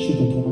是否通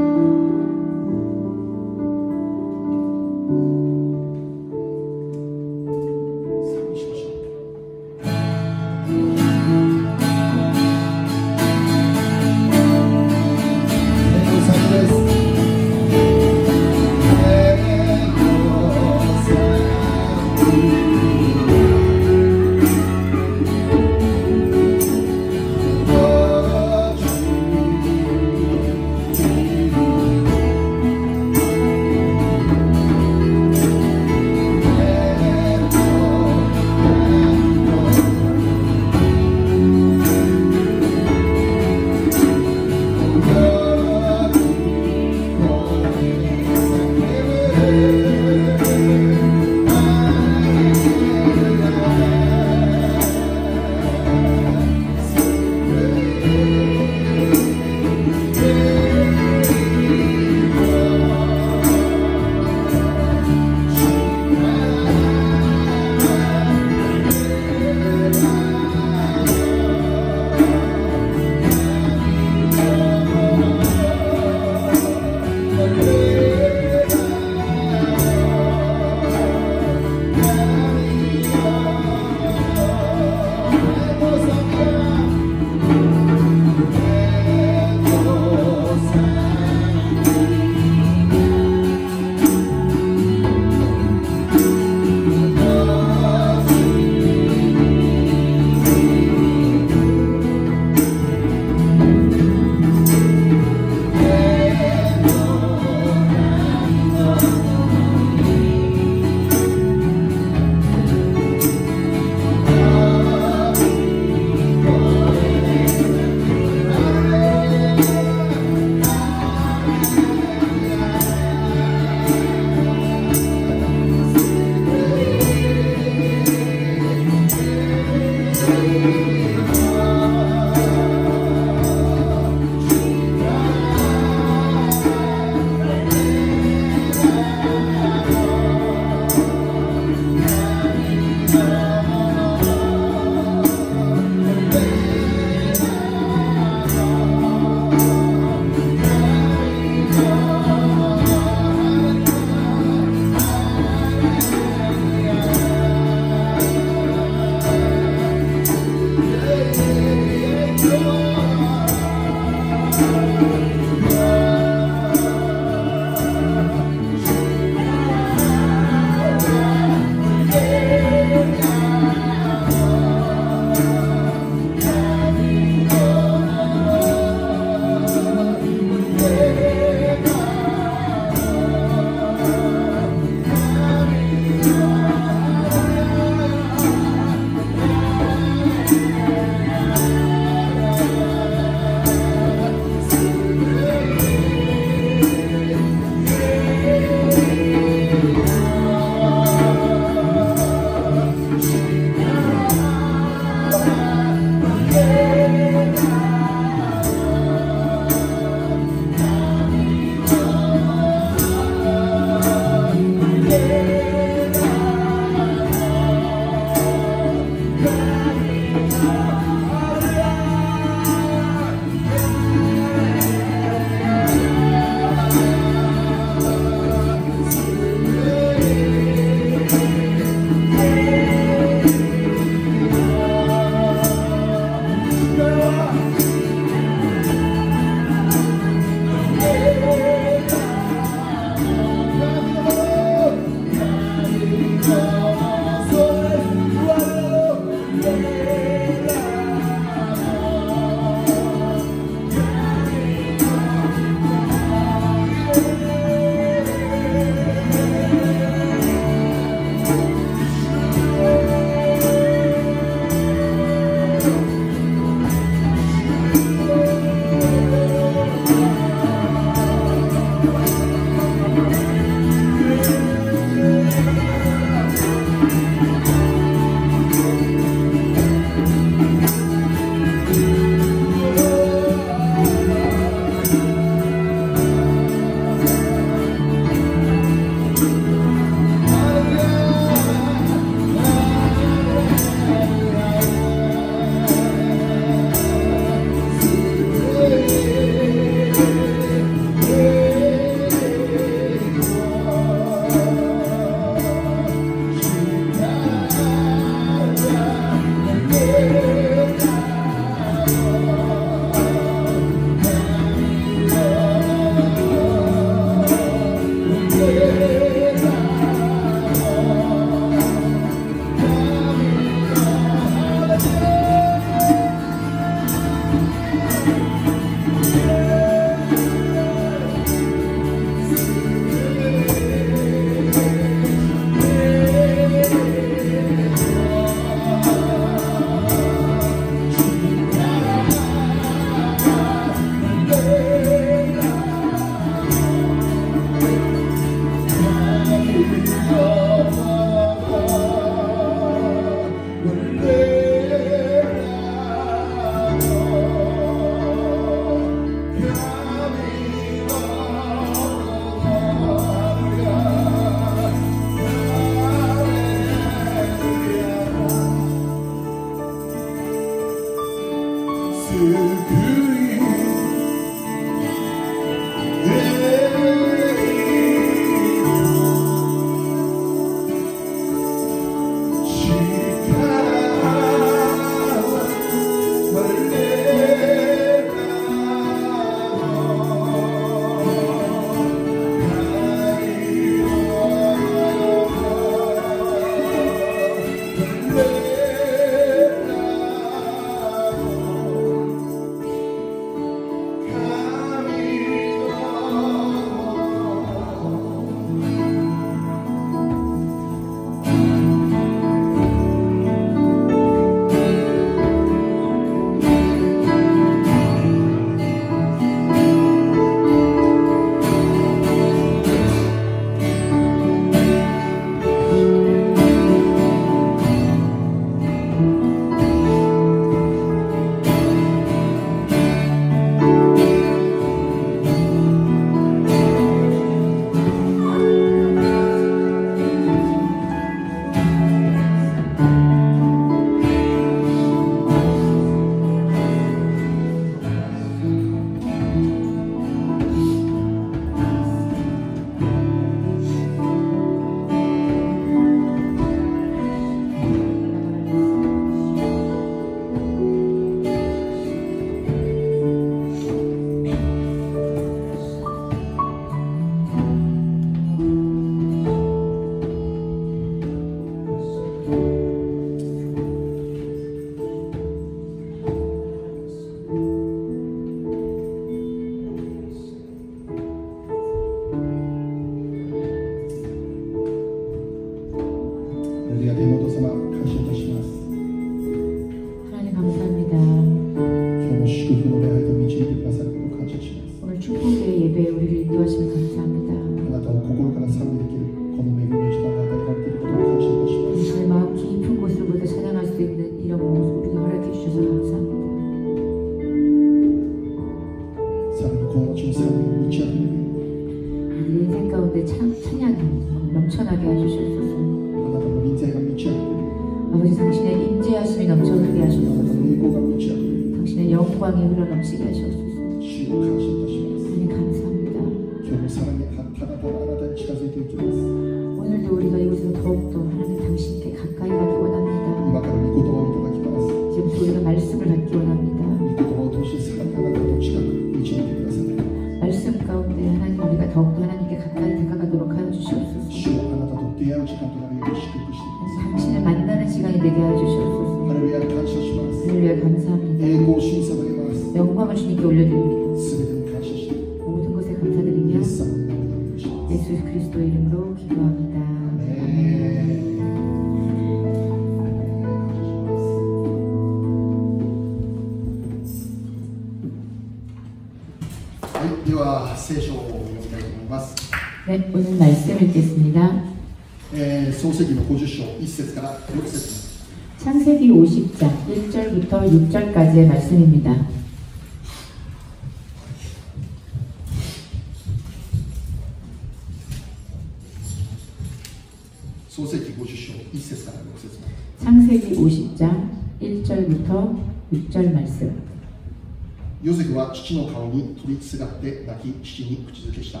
父の顔に取りすがって泣き父に口づけした。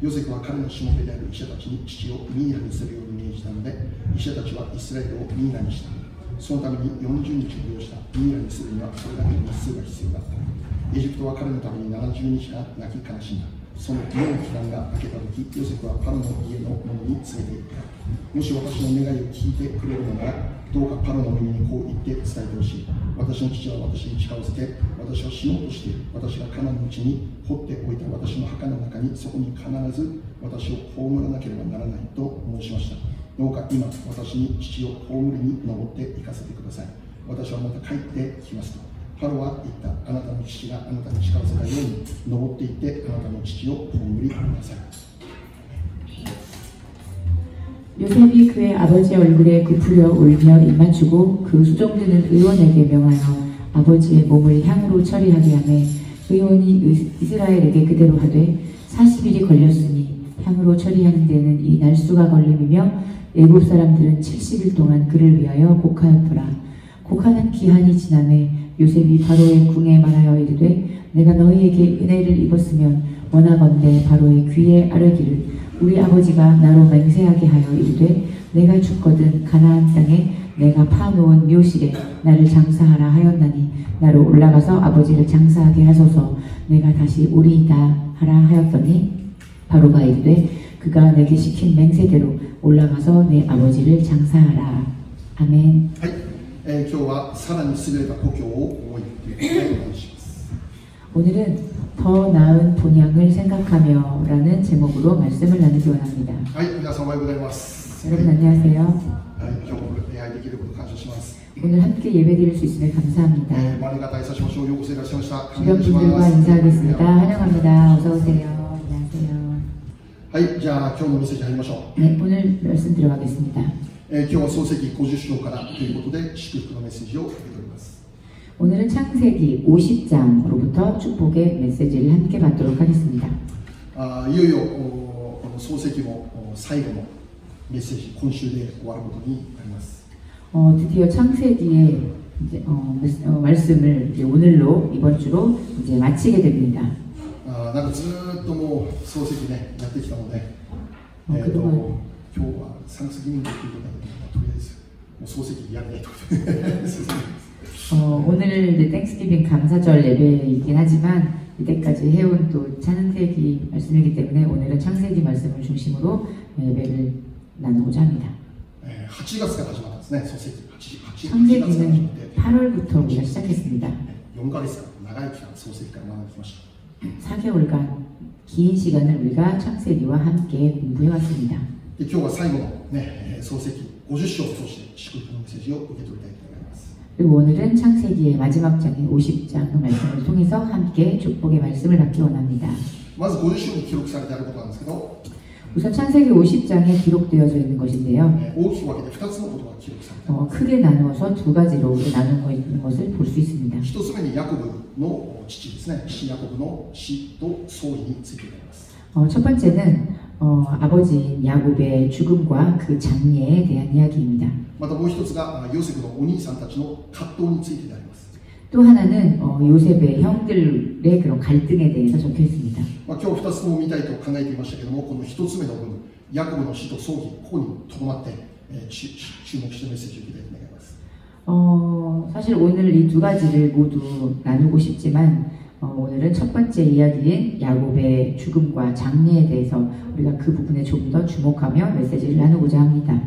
ヨセフは彼のしもべである医者たちに父をミーナにするように命じたので医者たちはイスラエルをミーナにした。そのために40日を要した。ミーナにするにはそれだけの日数が必要だった。エジプトは彼のために70日間泣き悲しんだ。その家の期間が明けた時ヨセフはパロの家の者に連れて行った。もし私の願いを聞いてくれるのならどうかパロの耳にこう言って伝えてほしい。私の父は私に誓わせて私は死のうとしている私がカナンの地に掘っておいた私の墓の中にそこに必ず私を葬らなければならないと申しましたどうか今私に父を葬りに登って行かせてください私はまた帰ってきますとパロは言ったあなたの父があなたに誓わせたように登って行ってあなたの父を葬りなさい 요셉이 그의 아버지 얼굴에 굽으려 울며 입 맞추고 그 수종드는 의원에게 명하여 아버지의 몸을 향으로 처리하게 하매 의원이 의- 이스라엘에게 그대로 하되 40일이 걸렸으니 향으로 처리하는 데는 이 날수가 걸림이며 애굽 사람들은 70일 동안 그를 위하여 곡하였더라. 곡하는 기한이 지남에 요셉이 바로의 궁에 말하여 이르되 내가 너희에게 은혜를 입었으면 원하건대 바로의 귀에 아뢰기를 우리 아버지가 나로 맹세하게 하여 이르되 내가 죽거든 가나안 땅에 내가 파놓은 묘실에 나를 장사하라 하였나니 나로 올라가서 아버지를 장사하게 하소서 내가 다시 오리이다 하라 하였더니 바로가 이르되 그가 내게 시킨 맹세대로 올라가서 내 아버지를 장사하라 아멘 はい、えー今日はさらに優れた故郷を思いということでお話しします。 오늘은 더 나은 본향을 생각하며라는 제목으로 말씀을 나누기 원합니다 はい、皆さんおはようございます。はい、 여러분 안녕하세요 교복을 예배드리기를 감사합니다. 오늘 함께 예배드릴 수 있음에 감사합니다. 네, 많은 가다에서 저소 요구세가 세웠사. 주변 분들과 인사하겠습니다. 환영합니다. 어서 오세요. 안녕하세요. 하이, 자, 오늘 메시지 하시죠. 네, 오늘 말씀 들어가겠습니다. 에, 今日は創世記50章からということで祝福のメッセージを受け取ります。 오늘은 창세기 50장으로부터 축복의 메시지를 함께 받도록 하겠습니다. 아, 이어요, 어, 소세기 뭐, 어, 最後のメッセージ今週で終わることになります。 어, 드디어 창세기의 이제, 어, 어, 말씀을 이제 오늘로 이번 주로 이제 마치게 됩니다. 아, 나가 ずっともう漱石ねやってきたので 어, 그동안 今日はサンスギビングということでとりあえずもう漱石やりたいということで 어, 오늘 이제 땡스기빙 감사절 예배이긴 하지만 이때까지 해온 또 창세기 말씀이기 때문에 오늘은 창세기 말씀을 중심으로 예배를 나누고자 합니다. 8월부터 우리가 시작했습니다. 4개월간 긴 시간을 우리가 창세기와 함께 공부해왔습니다. 오늘 마지막 네, 소세지 50章を 통해 지금 메시지를 受け取りたいと思います. 그리고 오늘은 창세기의 마지막 장인 50장 그 말씀을 통해서 함께 축복의 말씀을 받기 원합니다. 먼저 50章に記録されてあることなんですけど 우선 창세기 50장에 기록되어져 있는 것인데요. えー大きく分けて2つのことが記録されています 어, 크게 나누어서 두 가지로 나누고 있는 것을 볼 수 있습니다. 一つ目にヤコブの父ですね父ヤコブの死と葬儀についてになります 어, 첫 번째는 어, 아버지인 야곱의 죽음과 그 장례에 대한 이야기입니다. またもう一つがあヨセフのお兄さんたちの葛藤についてであります、 또 하나는 어, 요셉의 형들의 그런 갈등에 대해서 적혀 있습니다. まあ、今日2つとも見たいと考えていましたけどもこの1つ目の部分ヤコブの死と葬儀ここにとどまって、えー注注目してメッセージを受けたいと願います 어, 사실 오늘 이 두 가지를 모두 나누고 싶지만 어, 오늘은 첫 번째 이야기인 야곱의 죽음과 장례에 대해서 우리가 그 부분에 좀 더 주목하며 메시지를 나누고자 합니다.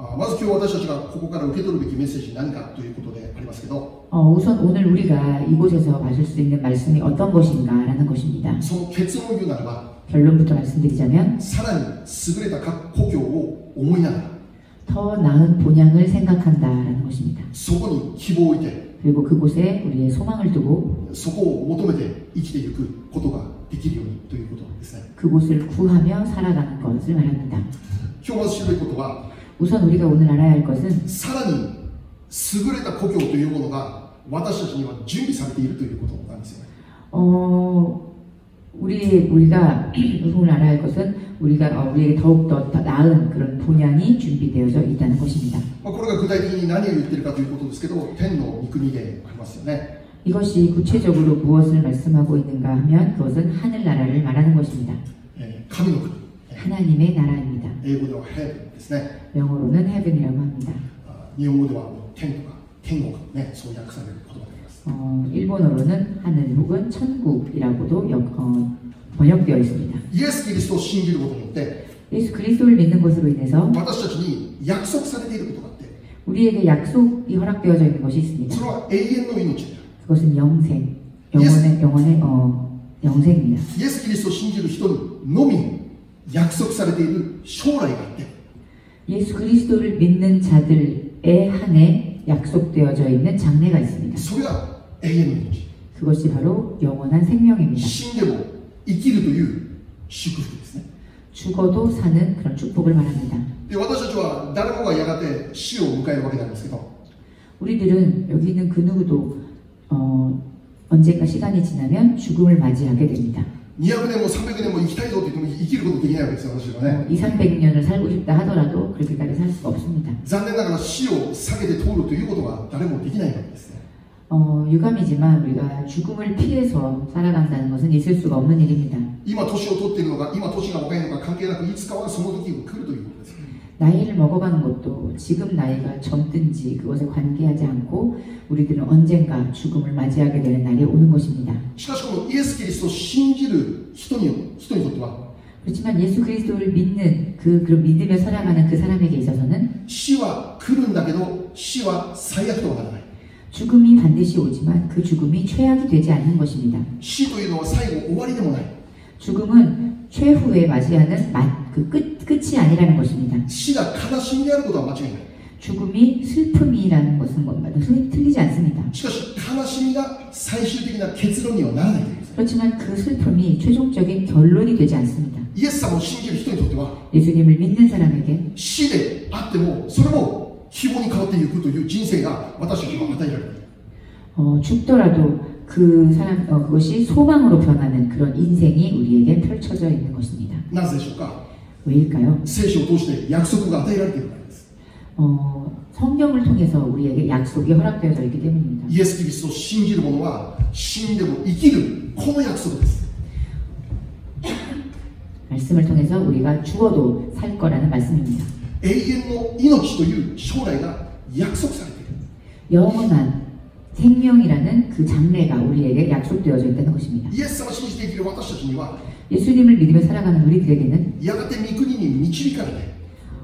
あまず今日私たちがここから受け取るべきメッセージ何かということでありますけど 어, 우선 오늘 우리가 이곳에서 마실 수 있는 말씀이 어떤 것인가라는 것입니다. その結論を言うならば 결론부터 말씀드리자면 さらに優れた故郷を思いながら 더 나은 본향을 생각한다라는 것입니다. そこに希望を置いて 그리고 그곳에 우리의 소망을 두고 そこを求めて生きていくことができるようにということですね 그곳을 구하며 살아가는 것을 말합니다. 今日まず知るべきことは 우선 우리가 오늘 알아야 할 것은 さらに優れた故郷というものが私たちには準備されているということなんですよね 어, 우리 우리가 오늘 알아야 할 것은 우리가 어, 우리에게 더욱 더 나은 그런 본향이 준비되어져 있다는 것입니다. まあ、これが具体的に何を言ってるかということですけど天の御国でありますよね 이것이 구체적으로 무엇을 말씀하고 있는가 하면 그것은 하늘나라를 말하는 것입니다. えー神の国え 하나님의 나라입니다. ー英語ではヘブンですね 영어로는 heaven이라고 합니다. あ日本語では天とか天国ねそう訳される言葉であります 어, 일본어로는 하늘 혹은 천국이라고도 역- 어, 번역되어 있습니다. イエス・キリストを信じることによって 예수 그리스도를 믿는 것으로 인해서 私たちに約束されていることがあって 우리에게 약속이 허락되어져 있는 것이 있습니다. それは永遠の命である 그것은 영생, 영원의 영원의 어, 영생입니다. イエス・キリストを信じる人にのみ 約束されている将来があって 예수 그리스도를 믿는 자들에 한해 약속되어져 있는 장래가 있습니다. それが永遠の命 그것이 바로 영원한 생명입니다. 死んでも生きるという祝福ですね 죽어도 사는 그런 축복을 말합니다. で私たちは誰もがやがて死を迎えるわけなんですけど 우리들은 여기 있는 그 누구도 어, 언젠가 시간이 지나면 죽음을 맞이하게 됩니다. 200年も300年も生きたいぞって言っても生きることできないわけですよ私はね 어, 2, 300년을 살고 싶다 하더라도 그렇게까지 살 수가 없습니다. 残念ながら死を避けて通るということが誰もできないわけですね 어, 유감이지만 우리가 죽음을 피해서 살아간다는 것은 있을 수가 없는 일입니다. 今年を取っているのか今年が若いのか関係なくいつかはその時が来るということです 나이를 먹어가는 것도 지금 나이가 젊든지 그것에 관계하지 않고 우리들은 언젠가 죽음을 맞이하게 되는 날이 오는 것입니다. 그렇지만 예수 그리스도를 믿는 그, 그 믿음에 살아가는 그 사람에게 있어서는 시와 그른다게도 시와 사약도 가능해. 죽음이 반드시 오지만 그 죽음이 최악이 되지 않는 것입니다. 죽음은 최후에 맞이하는 맛 그 끝, 끝이 아니라는 것입니다. 死が悲しみであることは間違いない 죽음이 슬픔이라는 것은 뭔가 틀- 틀리지 않습니다. しかし悲しみが最終的な結論にはならないということです 그렇지만 그 슬픔이 최종적인 결론이 되지 않습니다. イエス様を信じる人にとっては 예수님을 믿는 사람에게 死であってもそれも希望に変わっていくという人生が私たちには与えられている 어, 죽더라도 그 사람 어, 그것이 소망으로 변하는 그런 인생이 우리에게 펼쳐져 있는 것입니다. なぜでしょうか 왜일까요? 聖書を通して約束が与えられているからです 어, 성경을 통해서 우리에게 약속이 허락되어져 있기 때문입니다. イエス・キリストを信じる者は死んでも生きるこの約束です 말씀을 통해서 우리가 죽어도 살 거라는 말씀입니다. 永遠の命という将来が約束されている 영원한 생명이라는 그 장래가 우리에게 약속되어져 있다는 것입니다. イエス様を信じて生きる私たちには 예수님을 믿으며 살아가는 우리들에게는 やがて御国に導かれて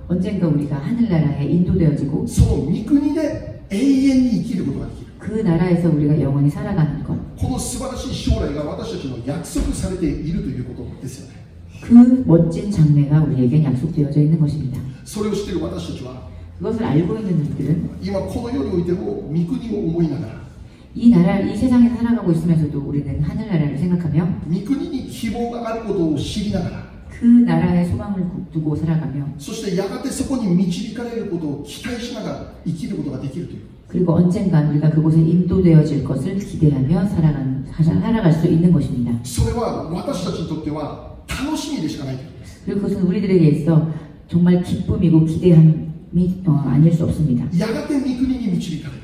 언젠가 우리가 하늘나라에 인도되어지고 その御国で永遠に生きることができる 그 나라에서 우리가 영원히 살아가는 것. この素晴らしい将来が私たちの約束されているということですよね 그 멋진 장래가 우리에게 약속되어져 있는 것입니다. それを知っている私たちは 그것을 알고 있는 우리들은 今この世においても御国を思いながら 이 나라, 이 세상에 살아가고 있으면서도 우리는 하늘나라를 생각하며 御国に希望があることを知りながら 그 나라에 소망을 두고 살아가며 そしてやがてそこに導かれることを期待しながら生きることができるという 그리고 언젠간 우리가 그곳에 인도되어질 것을 기대하며 살아가는, 살아갈 수 있는 것입니다. それは私たちにとっては楽しみでしかないということです 그리고 그것은 우리들에게 있어 정말 기쁨이고 기대함이 어, 아닐 수 없습니다.やがて御国に導かれる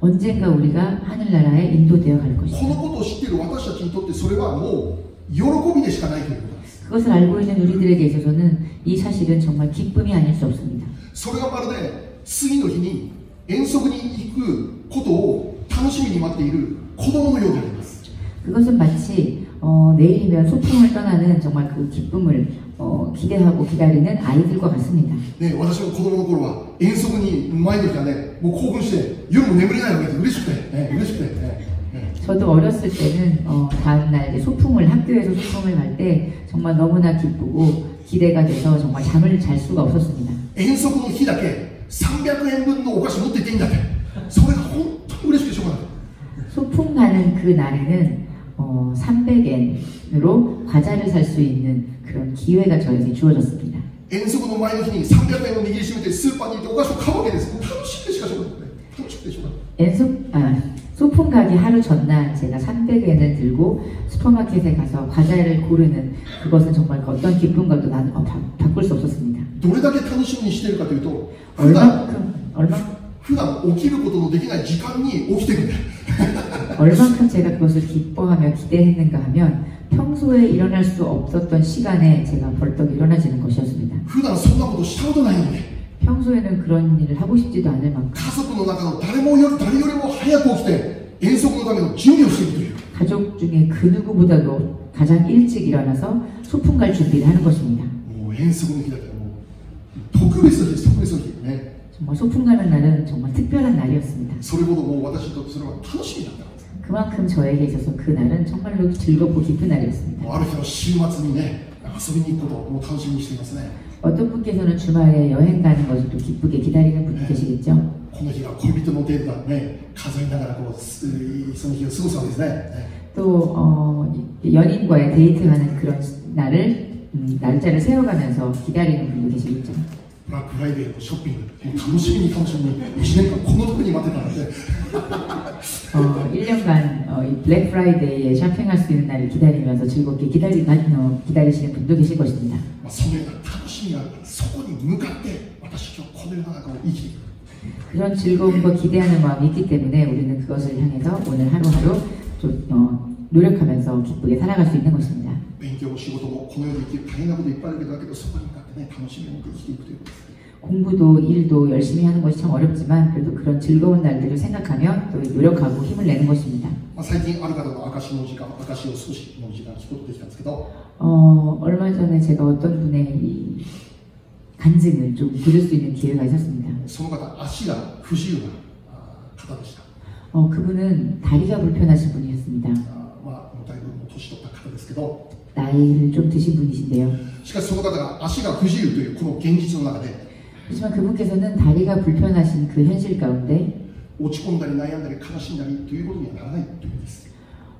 언젠가 우리가 하늘나라에 인도되어 갈 こ 것이다. のことを知っている私たちにとってそれはもう喜びでしかないということなんです 그것을 알고 있는 우리들에게 있어서는 이 사실은 정말 기쁨이 아닐 수 없습니다. それがまるで次の日に遠足に行くことを楽しみに待っている子供のようであります 그것은 마치 어, 내일이면 소풍을 떠나는 정말 그 기쁨을 어, 기대하고 기다리는 아이들과 같습니다. ね、私も子供の頃は遠足に前の日はねもう興奮して夜も眠れないわけです嬉しくて、ね、嬉しくて、ねね 저도 어렸을 때는 어, 다음날 이제 소풍을 학교에서 소풍을 갈 때 정말 너무나 기쁘고 기대가 돼서 정말 잠을 잘 수가 없었습니다. 遠足の日だけ300円分のお菓子持って行っていいんだってそれが本当に嬉しくてしょうがない 소풍 가는 그 날에는 어, 300엔으로 과자를 살 수 있는 그런 기회가 저에게 주어졌습니다. 遠足の前の日に300円を握りしめてスーパーに行ってお菓子を買うわけですもう楽しくてしかしょうがない、ね、楽しくてしょうがない 엔소, 아, 소풍 가기 하루 전날 제가 300엔을 들고 슈퍼마켓에 가서 과자를 고르는 그것은 정말 그 어떤 기쁨과도 나는 어, 바, 바꿀 수 없었습니다. どれだけ楽しみにしているかというと普段 얼만큼, 얼만큼, 普段起きることのできない時間に起きてるんだよ 얼만큼 제가 그것을 기뻐하며 기대했는가 하면 평소에 일어날 수 없었던 시간에 제가 벌떡 일어나지는 것이었습니다. 평소에는 그런 일을 하고 싶지도 않을 만큼 가족 중에 그 누구보다도 가장 일찍 일어나서 소풍 갈 준비를 하는 것입니다. 정말 소풍 가는 날은 정말 특별한 날이었습니다. 그리고도 뭐, 저는 그것은 楽しみ입니다 그만큼 저에게 있어서 그 날은 정말로 즐겁고 기쁜 날이었습니다. もうある日の週末にね遊びに行くことをもう楽しみにしていますね 어떤 분께서는 주말에 여행 가는 것을 또 기쁘게 기다리는 분이 계시겠죠. この日が恋人のデートだね数えながらこうすその日を過ごすわけですねね 또 어, 이- 연인과의 데이트하는 그런 날을 음, 날짜를 세워가면서 기다리는 분도 계시겠죠. ブラックフライデーのショッピングもう楽しみに楽しみに1年間この時に待ってたので 어, 1년간 어, 이 블랙 프라이데이에 쇼핑할 수 있는 날을 기다리면서 즐겁게 기다리, 어, 기다리시는 분도 계실 것입니다. まあ、そのような楽しみがあるからそこに向かって私は今日この世の中を生きていく 그런 즐거움과 기대하는 마음이 있기 때문에 우리는 그것을 향해서 오늘 하루하루 좀, 어, 노력하면서 기쁘게 살아갈 수 있는 것입니다. 勉強も仕事もこの世で生きる大変なこといっぱいあるけどだけどそこに向かってね楽しみを持って生きていくということです 공부도 일도 열심히 하는 것이 참 어렵지만 그래도 그런 즐거운 날들을 생각하며 또 노력하고 힘을 내는 것입니다. まあ、最近ある方の証の時間証を少しの時間聞くことできたんですけど 어, 얼마 전에 제가 어떤 분의 이 간증을 좀 들을 수 있는 기회가 있었습니다. その方足が不自由なあ方でした、 어, 그분은 다리가 불편하신 분이었습니다. けど 나이를 좀 드신 분이신데요. しかしその方が足が不自由というこの現実の中で 하지만 그분께서는 다리가 불편하신 그 현실 가운데 落ち込んだり悩んだり悲しんだりということにはならないということです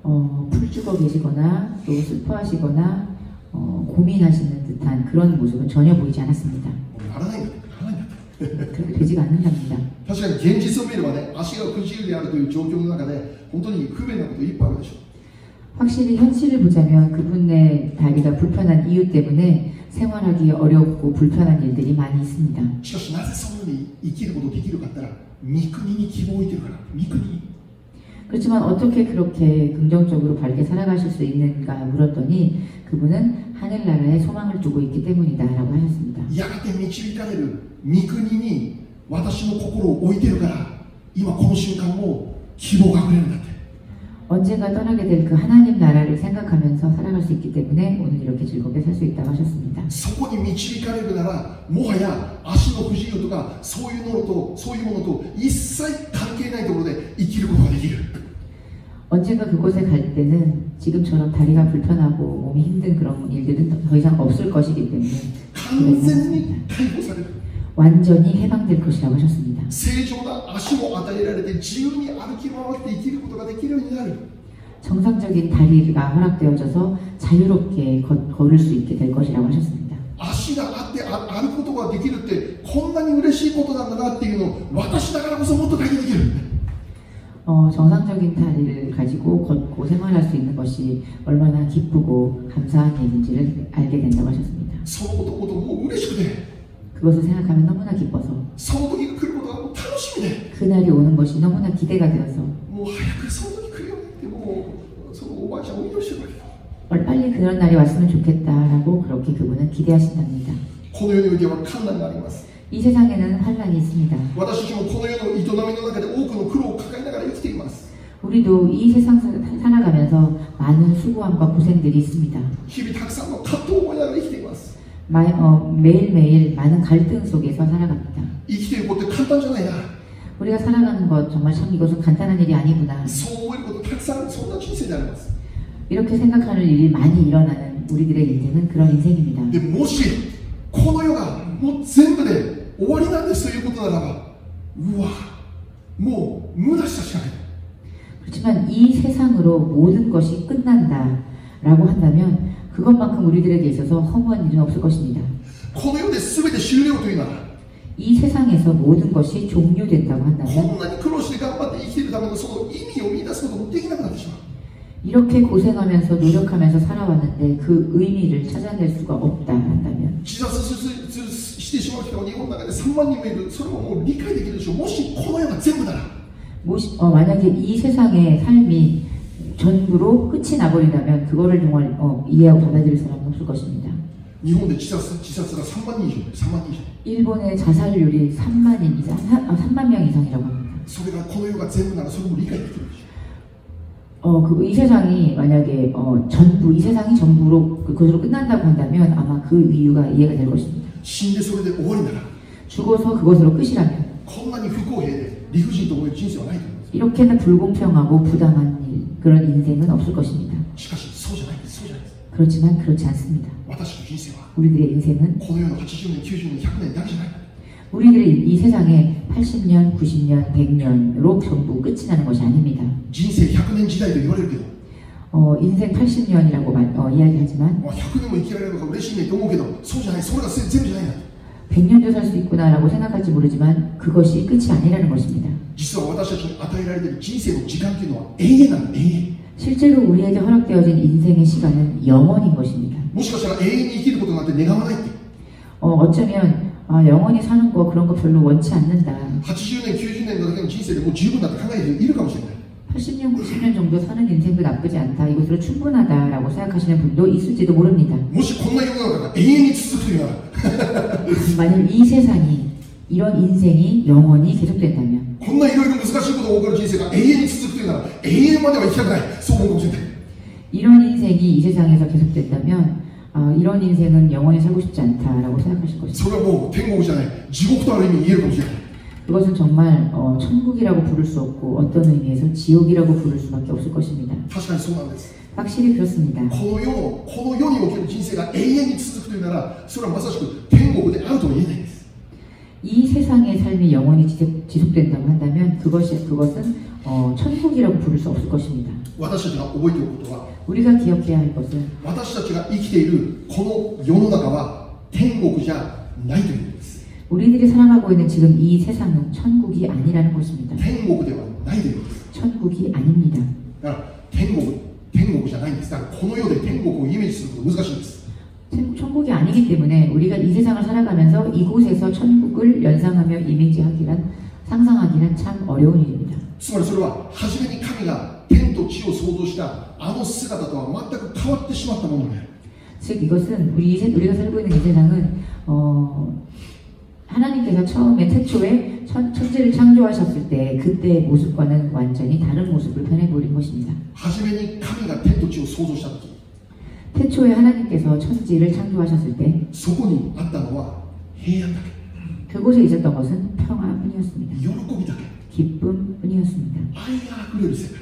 어, 풀죽어 계시거나 또 슬퍼하시거나 어, 고민하시는 듯한 그런 모습은 전혀 보이지 않았습니다. もうならないんだならないんだ 그렇게 되지가 않는답니다. 確かに現実を見ればね足が不自由であるという状況の中で本当に不便なこといっぱいあるでしょう 확실히 현실을 보자면 그분의 다리가 불편한 이유 때문에 생활하기 어렵고 불편한 일들이 많이 있습니다. しかしなぜそのように生きることできるかって言ったら御国に希望を置いてるから御国に 그렇지만 어떻게 그렇게 긍정적으로 밝게 살아가실 수 있는가 물었더니 그분은 하늘나라에 소망을 두고 있기 때문이다라고 하셨습니다. やがて導かれる御国に私の心を置いてるから今この瞬間も希望があふれるんだって 언젠가 떠나게 될 그 하나님 나라를 생각하면서 살아갈 수 있기 때문에 오늘 이렇게 즐겁게 살 수 있다고 하셨습니다. そこに導かれるならもはや足の不自由とかそういうものとそういうものと一切関係ないところで生きることができる 언젠가 그곳에 갈 때는 지금처럼 다리가 불편하고 몸이 힘든 그런 일들은 더 이상 없을 것이기 때문에 完全に解放される 완전히 해방될 것이라고 하셨습니다. 正常な足も与えられて自由に歩き回って生きることができるようになる 정상적인 다리가 허락되어져서 자유롭게 걷- 걸을 수 있게 될 것이라고 하셨습니다. 足があってあ歩くことができるってこんなに嬉しいことなんだなっていうのを私だからこそもっと体験できる 어, 정상적인 다리를 가지고 걷고 생활할 수 있는 것이 얼마나 기쁘고 감사한 일인지를 알게 된다고 하셨습니다. そのことこともう嬉しくて 그것을 생각하면 너무나 기뻐서 성도이 그보다 탐심이네 그날이 오는 것이 너무나 기대가 되어서 뭐 하야 그 성도이 그래요 뭐 서로 오바지 오이러시고요 빨리 그런 날이 왔으면 좋겠다라고 그렇게 그분은 기대하신답니다. 이 세상에는 환란이 있습니다. 우리도 이 세상 살아가면서 많은 수고함과 고생들이 있습니다. 마, 어, 매일매일 많은 갈등 속에서 살아갑니다. 이 길이 간단잖아요. 우리가 살아가는 것 정말 참 이것은 간단한 일이 아니구나. 이렇게 생각하는 일이 많이 일어나는 우리들의 인생은 그런 인생입니다. 그렇지만 이 세상으로 모든 것이 끝난다라고 한다면 그것만큼 우리들에게 있어서 허무한 일은 없을 것입니다. この世で全て終了というなら 이 세상에서 모든 것이 종료된다고 こ 한다면 んなに苦労して頑張って生きているためのその意味を見出すこともできなくなってしまう 이렇게 고생하면서 노력하면서 살아왔는데 그 의미를 찾아낼 수가 없다 한다면 自殺するしてしまう人が日本の中で3万人もいるそれももう理解できるでしょうもしこの世が全部なら 모시- 어, 만약에 이 세상의 삶이 전부로 끝이 나버린다면 그거를 정말 어, 이해하고 받아들일 사람은 없을 것입니다. 일본 내 지사스, 지사스가 3만이죠. 3만이죠. 일본의 자살률이 3만인 이상, 아, 3만 명 이상이라고 합니다. 소리가 전부 나라 소리가 어, 그 이 세상이 만약에 어, 전부 이 세상이 전부로 그것으로 끝난다고 한다면 아마 그 이유가 이해가 될 것입니다. 신의 소리들 죽어서 그것으로 끝이라면. 이 흑고해. 리후진 동물 진수가 나이 生はないと思います 이렇게나 불공평하고 부당한 일, 그런 인생은 없을 것입니다. しかしそうじゃないんですそうじゃないです 그렇지만 그렇지 않습니다. 私の人生は 우리들의 인생은 この世の80年90年100年だけじゃない 우리들의 이 세상에 80년, 90년, 100년으로 전부 끝이 나는 것이 아닙니다. 人生100年時代と言われるけど、 어, 인생 80년이라고 어, 이야기하지만 まあ、100年も生きられるのが嬉しいねと思うけどそうじゃないそれが全部じゃないんだ 100년도 살 수 있구나라고 생각할지 모르지만 그것이 끝이 아니라는 것입니다. 実は私たちに与えられている人生の時間というのは永遠なんだ永遠 실제로 우리에게 허락되어진 인생의 시간은 영원인 것입니다. もしかしたら永遠に生きることなんて願わないって 어, 어쩌면 아, 영원히 사는 거 그런 거 별로 원치 않는다. 80年90年のだけの人生でもう十分だって考えている人いるかもしれない 80년, 90년 정도 사는 인생도 나쁘지 않다. 이것으로 충분하다라고 생각하시는 분도 있을지도 모릅니다. もしこんな世の中が永遠に続くというなら 만약 이 세상이 이런 인생이 영원히 계속된다면 こんないろいろ難しいことが起こる人生が永遠に続くというなら永遠までは生きたくないそう思うかもしれない 이런 인생이 이 세상에서 계속된다면 아, 이런 인생은 영원히 살고 싶지 않다라고 생각하실 것입니다. それはもう天国じゃない地獄とある意味言えるかもしれない 그것은 정말 어, 천국이라고 부를 수 없고 어떤 의미에서 지옥이라고 부를 수밖에 없을 것입니다. 確かにそうなんです 확실히 그렇습니다. この世のこの世における人生が永遠に続くというならそれはまさしく天国であるとは言えないんです 이 세상의 삶이 영원히 지속, 지속된다고 한다면 그것이 그것은 어, 천국이라고 부를 수 없을 것입니다. 私たちが覚えておくことは 우리가 기억해야 할 것은 私たちが生きているこの世の中は天国じゃないということです 우리들이 살아가고 있는 지금 이 세상은 천국이 아니라는 것입니다. 天国ではないということです 천국이 아닙니다. だから天国天国じゃないんですだからこの世で天国をイメージすること難しいんです 천- 천국이 아니기 때문에 우리가 이 세상을 살아가면서 이곳에서 천국을 연상하며 이미지하기란 상상하기란 참 어려운 일입니다. つまりそれは初めに神が天と地を創造したあの姿とは全く変わってしまったものである 즉 이것은 우리 이 세- 우리가 살고 있는 이 세상은 어, 하나님께서 처음에 태초에 천, 천지를 창조하셨을 때 그때의 모습과는 완전히 다른 모습을 변해버린 것입니다. 初めに神が天と地を創造した時 태초에 하나님께서 천지를 창조하셨을 때 소곤이 왔다노와 해양다 그곳에 있었던 것은 평화뿐이었습니다. 요로꼬기다 기쁨뿐이었습니다. 아이가 그려주세요.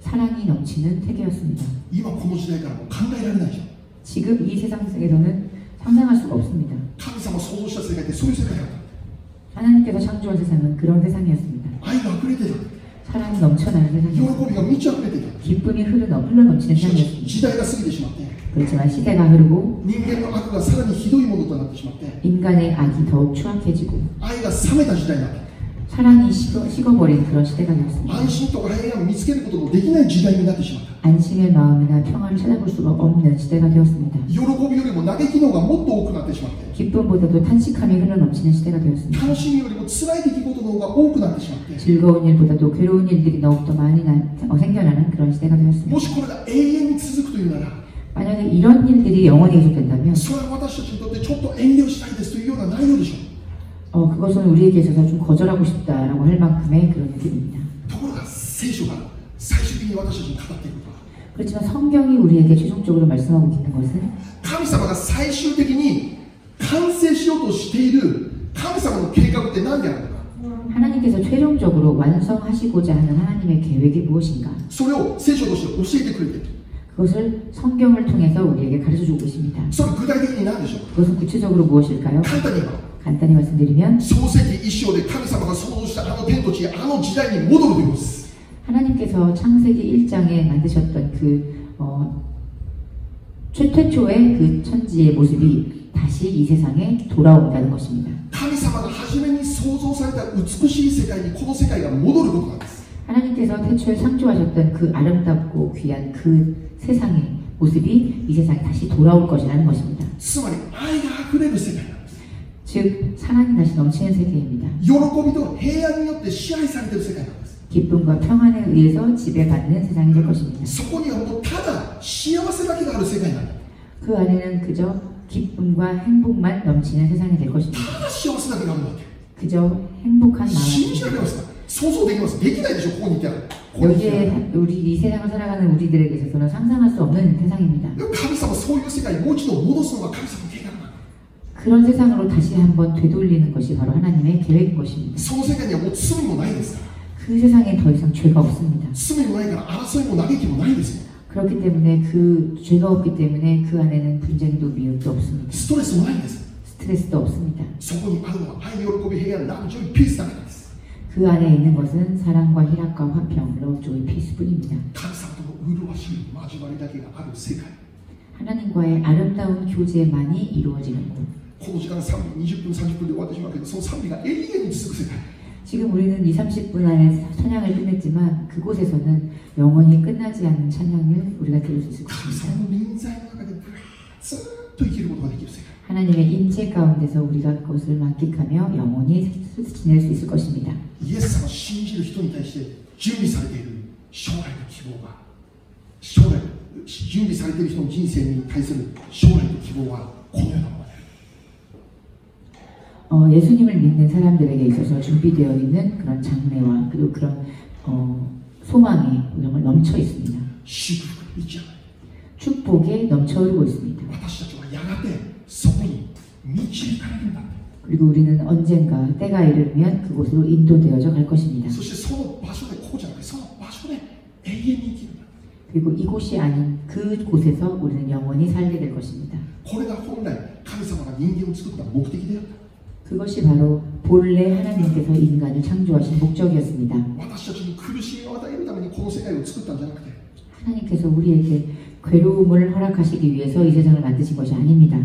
사랑이 넘치는 세계였습니다. 이만 고모 시대가 강가이라는 나죠. 지금 이 세상 속에서는 상상할 수가 없습니다. 항상 뭐 소소시대 세계 때 소유세가 하나님께서 창조한 세상은 그런 세상이었습니다. 아이가 그려야 사랑이 넘쳐나는 喜 세상이었습니다. びが満ち溢れてた 기쁨이 흐르 흘러 넘치는 しかし 세상이었습니다. 時代が過ぎてしまって 그렇지만 시대가 흐르고 人間の悪がさらにひどいものとなってしまって 인간의 악이 더욱 추악해지고 愛が冷めた時代になった 사랑이 식어, 식어버린 그런 시대가 되었습니다. 安心とか平安を見つけることのできない時代になってしまった 안심의 마음이나 평화를 찾아볼 수가 없는 시대가 되었습니다. 喜びよりも嘆きの方がもっと多くなってしまって 기쁨보다도 탄식함이 흘러넘치는 시대가 되었습니다. 楽しみよりも辛い出来事の方が多くなってしまって 즐거운 일보다도 괴로운 일들이 더욱더 많이 나, 어, 생겨나는 그런 시대가 되었습니다. もしこれが永遠に続くというなら 만약에 이런 일들이 영원히 계속된다면 それは私たちにとってちょっと遠慮したいですというような内容でしょ 어, 그것은 우리에게 있어서 좀 거절하고 싶다라고 할 만큼의 그런 일들입니다. ところが聖書が最終的に私たちに語っていることは 그렇지만 성경이 우리에게 최종적으로 말씀하고 있는 것은 神様が最終的に完成しようとしている神様の計画って何であるのか 하나님께서 최종적으로 완성하시고자 하는 하나님의 계획이 무엇인가? それを聖書として教えてくれている 그것을 성경을 통해서 우리에게 가르쳐 주고 있습니다. それ具体的に何でしょう 그것은 구체적으로 무엇일까요? 簡単に言えば 간단히 말씀드리면 하나님께서 창세기 1장에 만드셨던 그 어, 최초의 그 천지의 모습이 다시 이 세상에 돌아온다는 것입니다. 하나님께서 태초에 창조하셨던 그 아름답고 귀한 그 세상의 모습이 이 세상에 다시 돌아올 것이라는 것입니다. 즉 사랑이 다시 넘치는 세계입니다. 喜びと平安によって支配されている世界なんです 기쁨과 평안에 의해서 지배받는 세상이 될 것입니다. そこにはもうただ幸せだけがある世界なんだ 그 안에는 그저 기쁨과 행복만 넘치는 세상이 될 것입니다. ただ幸せだけがあるんだって 그저 행복한 信じられ 마음. ますか想像できますできないでしょここにいたらここにいたら 여기에 우리 이 세상을 살아가는 우리들에게 있어서는 상상할 수 없는 세상입니다. でも神様そういう世界にもう一度戻すのが神様の計画なんだ 그런 세상으로 다시 한번 되돌리는 것이 바로 하나님의 계획인 것입니다. その世界にはもう罪もないですから 그 세상에 더 이상 죄가 없습니다. 罪もないから争いも嘆きもないですよ 그렇기 때문에 그 죄가 없기 때문에 그 안에는 분쟁도 미움도 없습니다. ストレスもないんです 스트레스도 없습니다. そこにあるのは愛喜び平安ラブジョイピースだけなんです 그 안에 있는 것은 사랑과 희락과 화평, 러브, 조이, 피스뿐입니다. 神様との麗しい交わりだけがある世界 하나님과의 아름다운 교제만이 이루어지는 곳. この時間3分20分30分で終わってしまうけどその賛美が永遠に続く世界 지금 우리는 2, 30분 안에 찬양을 끝냈지만 그곳에서는 영원히 끝나지 않는 찬양을 우리가 들을 수 있을 神 것입니다. 様の臨在の中でぶらずっと生きることができる世界 하나님의 임재 가운데서 우리가 그것을 만끽하며 영원히 지낼 수 있을 것입니다. イエス様を信じる人に対して準備されている将来の希望が将来準備されている人の人生に対する将来の希望はこのようなものである 어, 예수님을 믿는 사람들에게 있어서 준비되어 있는 그런 장래와 그리고 그런 어, 소망이 우영을 넘쳐 있습니다. 축복에 넘쳐 흐르고 있습니다. 그리고 우리는 언젠가 때가 이르면 그곳으로 인도되어져 갈 것입니다. 그리고 이곳이 아닌 그곳에서 우리는 영원히 살게 될 것입니다. 그것이 바로 본래 하나님께서 인간을 창조하신 목적이었습니다. 하나님께서 우리에게 괴로움을 허락하시기 위해서 이 세상을 만드신 것이 아닙니다.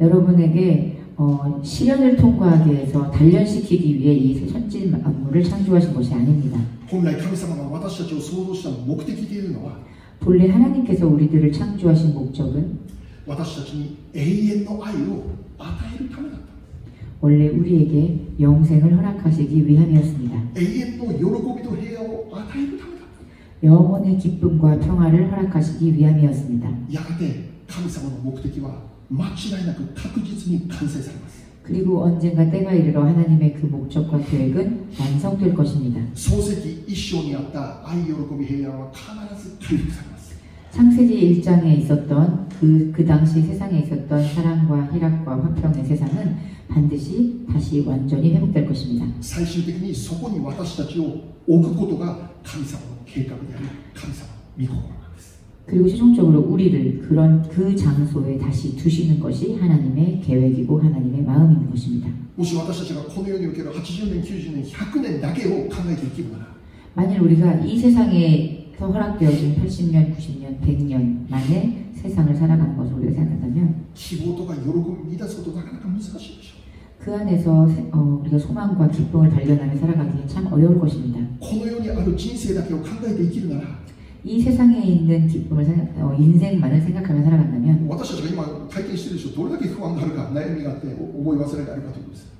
여러분에게 어, 시련을 통과하기 위해서 단련시키기 위해 이 천진 만물을 창조하신 것이 아닙니다. 본래 하나님께서 우리들을 창조하신 목적은 私たちに永遠の愛を与えるためだった 원래 우리에게 영생을 허락하시기 위함이었습니다. 永遠の喜びと平安を与えるためだっ 영혼의 기쁨과 평화를 허락하시기 위함이었습니다. たやがて神様の目的は間違いなく確実に完成されます 그리고 언젠가 때가 이르러 하나님의 그 목적과 계획은 완성될 것입니다. 創世記一章にあった愛喜び平安は必ず回復されます 창세기 1장에 있었던 그, 그 당시 세상에 있었던 사랑과 희락과 화평의 세상은 반드시 다시 완전히 회복될 것입니다. 最終的にそこに私たちを置くことが神様の計画であり神様の御心なんです 그리고 최종적으로 우리를 그런 그 장소에 다시 두시는 것이 하나님의 계획이고 하나님의 마음인 것입니다. もし私たちがこの世における80年90年100年だけを考えて生きるなら 만일 우리가 이 세상에 서 허락되어진 80년, 90년, 100년 만에 세상을 살아가는 것을 우리가 생각한다면 希望とか喜びを乱すことなかなか難しいでしょ 그 안에서 세- 어, 우리가 소망과 기쁨을 발견하며 살아가기 참 어려울 것입니다.この世にある人生だけを考えて生きるなら 이 세상에 있는 기쁨을 생각, 어, 인생만을 생각하며 살아간다면 私たちが今体験しているでしょどれだけ不安があるか悩みがあって思い忘れがあるかということです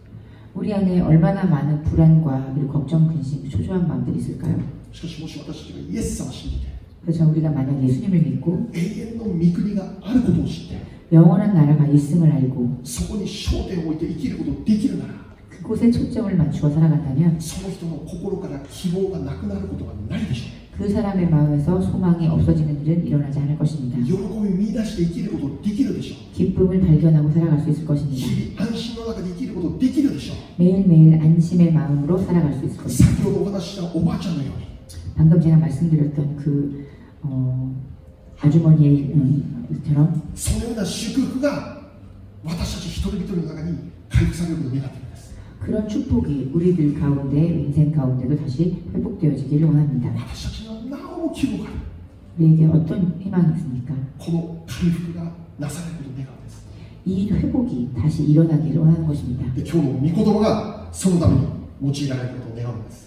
우리 안에 얼마나 많은 불안과 그리고 걱정, 근심, 초조한 마음들이 있을까요? しかしもし私たちがイエス様を信じて 그래서 우리가 만약 예수님을 믿고 永遠の御国があることを知って 영원한 나라가 있음을 알고 そこに焦点を置いて生きることができるなら 그곳에 초점을 맞추어 살아간다면 その人の心から希望がなくなることはないでしょ 그 사람의 마음에서 소망이 없어지는 일은 일어나지 않을 う 것입니다. 喜び見出して生きることができるでしょう 기쁨을 발견하고 살아갈 수 있을 것입니다. 日々安心の中で生きることができるでしょう 매일매일 안심의 마음으로 살아갈 수 있을 것입니다. 先ほどお話ししたおばあちゃんのように 방금 제가 말씀드렸던 그 어, 아주머니의 음, 처럼 そのような祝福が私たち一人一人の中に回復されることを願っているんです 그런 축복이 우리들 가운데 인생 가운데도 다시 회복되어지기를 원합니다. 私たちにはなお希望がある 우리에게 어떤 희망이 있습니까? この回復がなされることを願うんです 이 회복이 다시 일어나기를 원하는 것입니다. で今日の御言葉がそのために用いられることを願うんです 그리고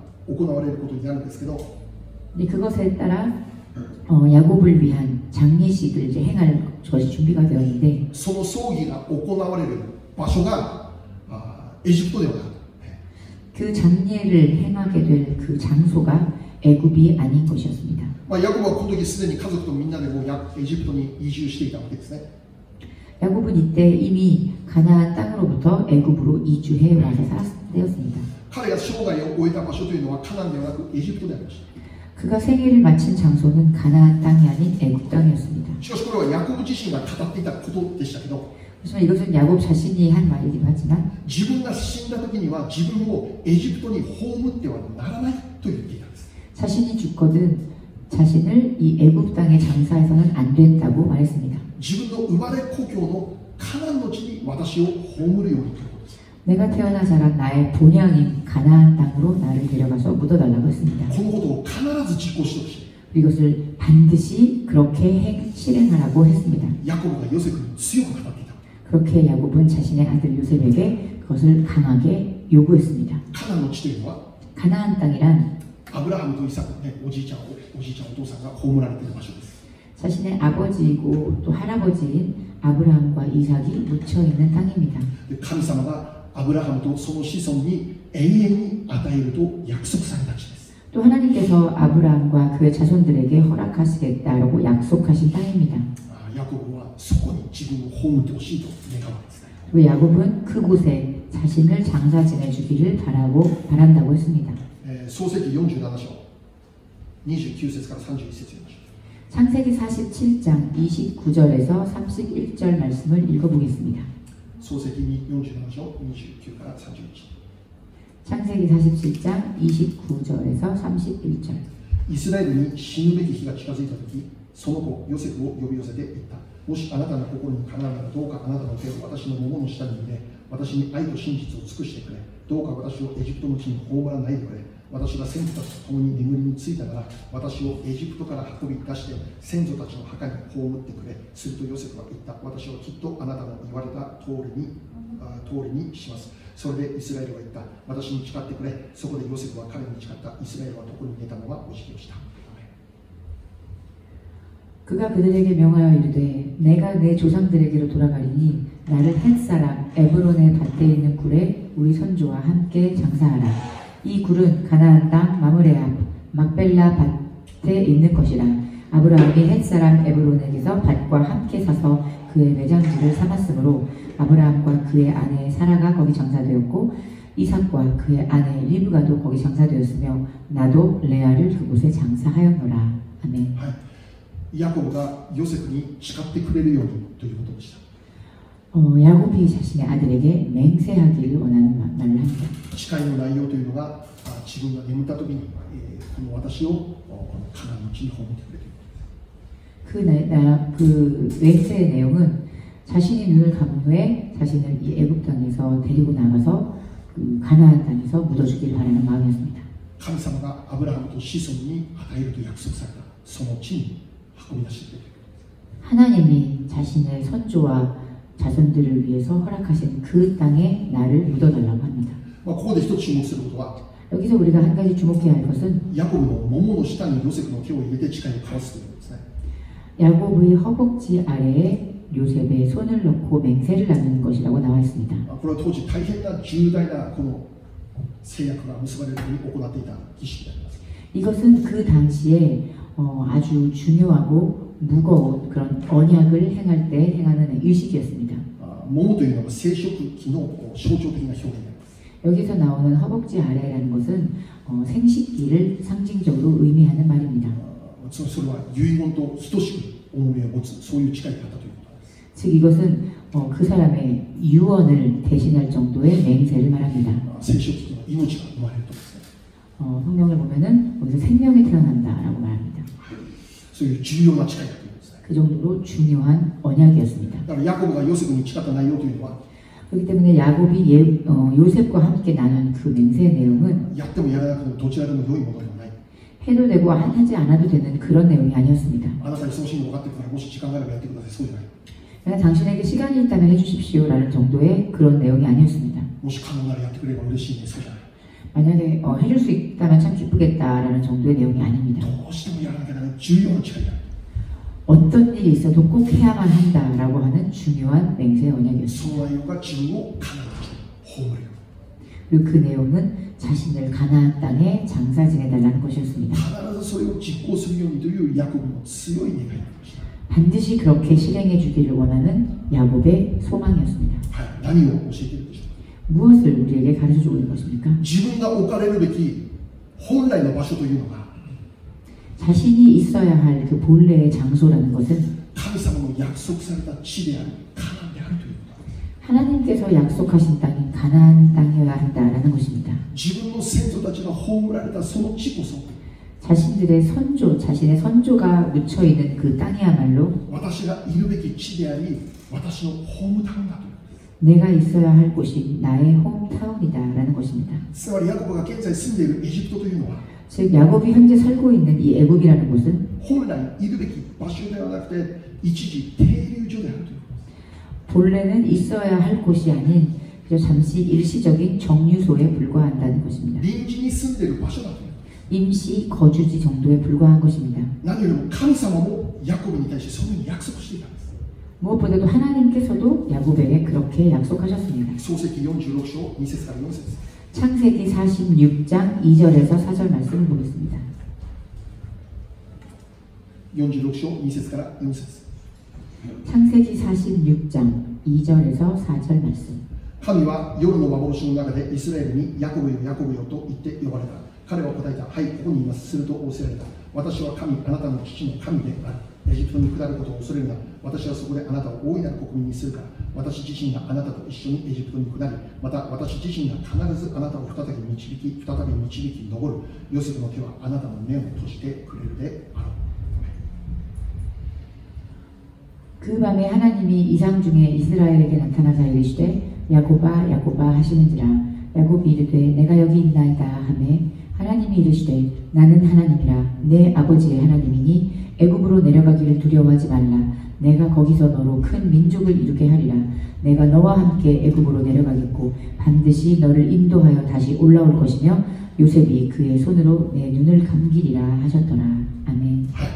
行われることになるんですけど 근데 그것에 따라 어, 야곱을 위한 장례식을 이제 행할 것이 준비가 되었는데 その葬儀が行われる場所があエジプトではなく 그 장례를 행하게 될 그 장소가 애굽이 아닌 것이었습니다. まあ、ヤコブはこの時すでに家族とみんなでもうやエジプトに移住していたわけですね 야곱은 이때 이미 가나안 땅으로부터 애굽으로 이주해 와서 살았습니다. 彼が生涯を終えた場所というのはカナンではなくエジプトでありまし 그가 생애를 마친 장소는 가나안 땅이 아닌 애굽 땅이었습니다. たしかしこれはヤコブ自身が語っていたことでしたけど 하지만 이것은 야곱 자신이 한 말이긴 하지만 自分が死んだ時には自分をエジプトに葬ってはならないと言っていたんです 자신이 죽거든 자신을 이 애굽 땅에 장사해서는 안 된다고 말했습니다. 自分の生まれ故郷のカナンの地に私を葬るようにということです 내가 태어나 자란 나의 본향인 가나안 땅으로 나를 데려가서 묻어달라고 했습니다. 이것을 반드시 그렇게 실행하라고 했습니다. 야곱은 요셉을 수용을 받았다. 그렇게 야곱은 자신의 아들 요셉에게 그것을 강하게 요구했습니다. 가나안 땅이란 아브라함도 이삭오지오지오지가호문하는 자신의 아버지이고 또 할아버지인 아브라함과 이삭이 묻혀 있는 땅입니다. 감사마다 アブラハムとその子孫に永遠に与えると約束された地です 또 하나님께서 아브라함과 그의 자손들에게 허락하시겠다라고 약속하신 땅입니다. あヤコブはそこに自分を葬ってほしいと願うわけですね 그 야곱은 그곳에 자신을 장사 지내주기를 바라고 바란다고 했습니다. えー創世記47章29節から31節読みましょ 창세기 47장 29절에서 31절 말씀을 읽어보겠습니다. う創世記に47章29から31 창세기 47장 29절에서 31절 イスラエルに死ぬべき日が近づいた時その子ヨセフを呼び寄せて言ったもしあなたの心にかなうならどうかあなたの手を私の桃の下に入れ私に愛と真実を尽くしてくれどうか私をエジプトの地に葬らないでくれ 私が先祖たちと共に眠りについたなら私をエジプトから運び出して先祖たちの墓に葬ってくれするとヨセフは言った私はきっとあなたの言われた通りにあ通りにしますそれでイスラエルは言った私に誓ってくれそこでヨセフは彼に誓ったイスラエルはどこに寝たままお辞儀をしたアーメン 그가 그들에게 명하여 이르되 내가 내 조상들에게로 돌아가리니 나를 햇사람 에브론의 밭에 있는 굴에 우리 선조와 함께 장사하라 이 굴은 가나안 땅 마므레 앞 막벨라 밭에 있는 것이라 아브라함이 햇사람 에브론에게서 밭과 함께 사서 그의 매장지를 삼았으므로 아브라함과 그의 아내 사라가 거기 장사되었고 이삭과 그의 아내 리브가도 거기 장사되었으며 나도 레아를 그곳에 장사하였노라 아멘 はい、ヤコブがヨセフに誓ってくれるようにということでした 어, 야곱이 자신의 아들에게 맹세하기를 원하는 마- 말을 합니다. 誓いの内容というのがあ自分が眠った時に、えーこの私をおこのカナンの地に葬ってくれという 그, 나, 나, 그 맹세의 내용은 자신이 눈을 감은 후에 자신을 이 애굽 땅에서 데리고 나가서 그 가나안 땅에서 묻어주기를 바라는 마음이었습니다. 神様がアブラハムと子孫に与えると約束されたその地に運び出してくれる 하나님이 자신의 선조와 자손들을 위해서 허락하신 그 땅에 나를 묻어달라고 합니다. まあ、ここで一つ注目することは 여기서 우리가 한 가지 주목해야 할 것은 ヤコブの桃の下にヨセフの手を入れて誓いを交わすということですね 야곱의 허벅지 아래에 요셉의 손을 넣고 맹세를 나누는 것이라고 나와 있습니다. まあこれは当時大変な重大なこの制約が結ばれる時に行っていた儀式であります 이것은 그 당시에 어, 아주 중요하고 무거운 그런 언약을 행할 때 행하는 유식이었습니다. 여기서 나오는 허벅지 아래라는 것은 어, 생식기를 상징적으로 의미하는 말입니다. 즉 이것은 어, 그 사람의 유언을 대신할 정도의 맹세를 말합니다. 생식기는 이모지가 말했던 것입니다. 성경을 보면 은 거기서 생명이 태어난다라고 말합니다. 그 정도로 중요한 언약이었습니다. 야곱과 요셉이 치갔던 나요기와 그렇기 때문에 야곱이 예, 어, 요셉과 함께 나눈 그 맹세 내용은 해도 되고 하지 않아도 되는 그런 내용이 아니었습니다. 내가 당신에게 시간이 있다면 해주십시오라는 정도의 그런 내용이 아니었습니다. 만약에 어, 해줄 수 있다면 참 기쁘겠다라는 정도의 내용이 아닙니다. 게 나는 중요한 철학. 어떤 일이 있어도 꼭 해야만 한다라고 하는 중요한 맹세 언약이었습니다. 그리고 그 내용은 자신을 가나안 땅에 장사 지내달라는 것이었습니다. 반드시 그렇게 실행해 주기를 원하는 야곱의 소망이었습니다. 나니 무엇을 우리에게 가르쳐 주고 있는 것입니까? 自分が置かれるべき本来の場所というのが 자신이 있어야 할 그 본래의 장소라는 것은 神様の約束された地であるカナンであるということです 하나님께서 약속하신 땅인 가나안 땅이어야 한다라는 것입니다. 自分の先祖たちが葬られたその地こそ 자신들의 선조, 자신의 선조가 묻혀 있는 그 땅이야말로 私がいるべき地であり私のホームタウンだという 내가 있어야 할 곳이 나의 홈타운이다라는 것입니다. 즉 야곱이 현재 살고 있는 이 애굽이라는 곳은 본래는 있어야 할 곳이 아닌 잠시 일시적인 정류소에 불과한다는 것입니다. 임시 거주지 정도에 불과한 것입니다. 나는 하나님은 야곱에 대해 성은 약속을 시다 무엇보다도 하나님께서도 야곱에게 그렇게 약속하셨습니다. 創世記46章2節から4節 창세기 46장 2절에서 4절 말씀을 보겠습니다. 46章2節から4節 창세기 46장 2절에서 4절 말씀. 神は夜の幻の中でイスラエルにヤコブよヤコブよと言って呼ばれた彼は答えたはいここにいますすると仰せられた私は神あなたの父の神である エジプトに下ることを恐れるな私はそこであなたを大いなる国民にするから私自身があなたと一緒にエジプトに下りまた私自身が必ずあなたを再び導き再び導き上るヨセフの手はあなたの目を閉じてくれるであろう 그 밤에 하나님이 이상 중에 이스라엘에게 나타나사 이르시되 야곱아 야곱아 하시는지라 야곱이 이르되 내가 여기 있나이다 하매 하나님이 이르시되 나는 하나님이라 내 아버지의 하나님이니 애굽으로 내려가기를 두려워하지 말라 내가 거기서 너로 큰 민족을 이루게 하리라 내가 너와 함께 애굽으로 내려가겠고 반드시 너를 인도하여 다시 올라올 것이며 요셉이 그의 손으로 내 눈을 감기리라 하셨더라 아멘 はい、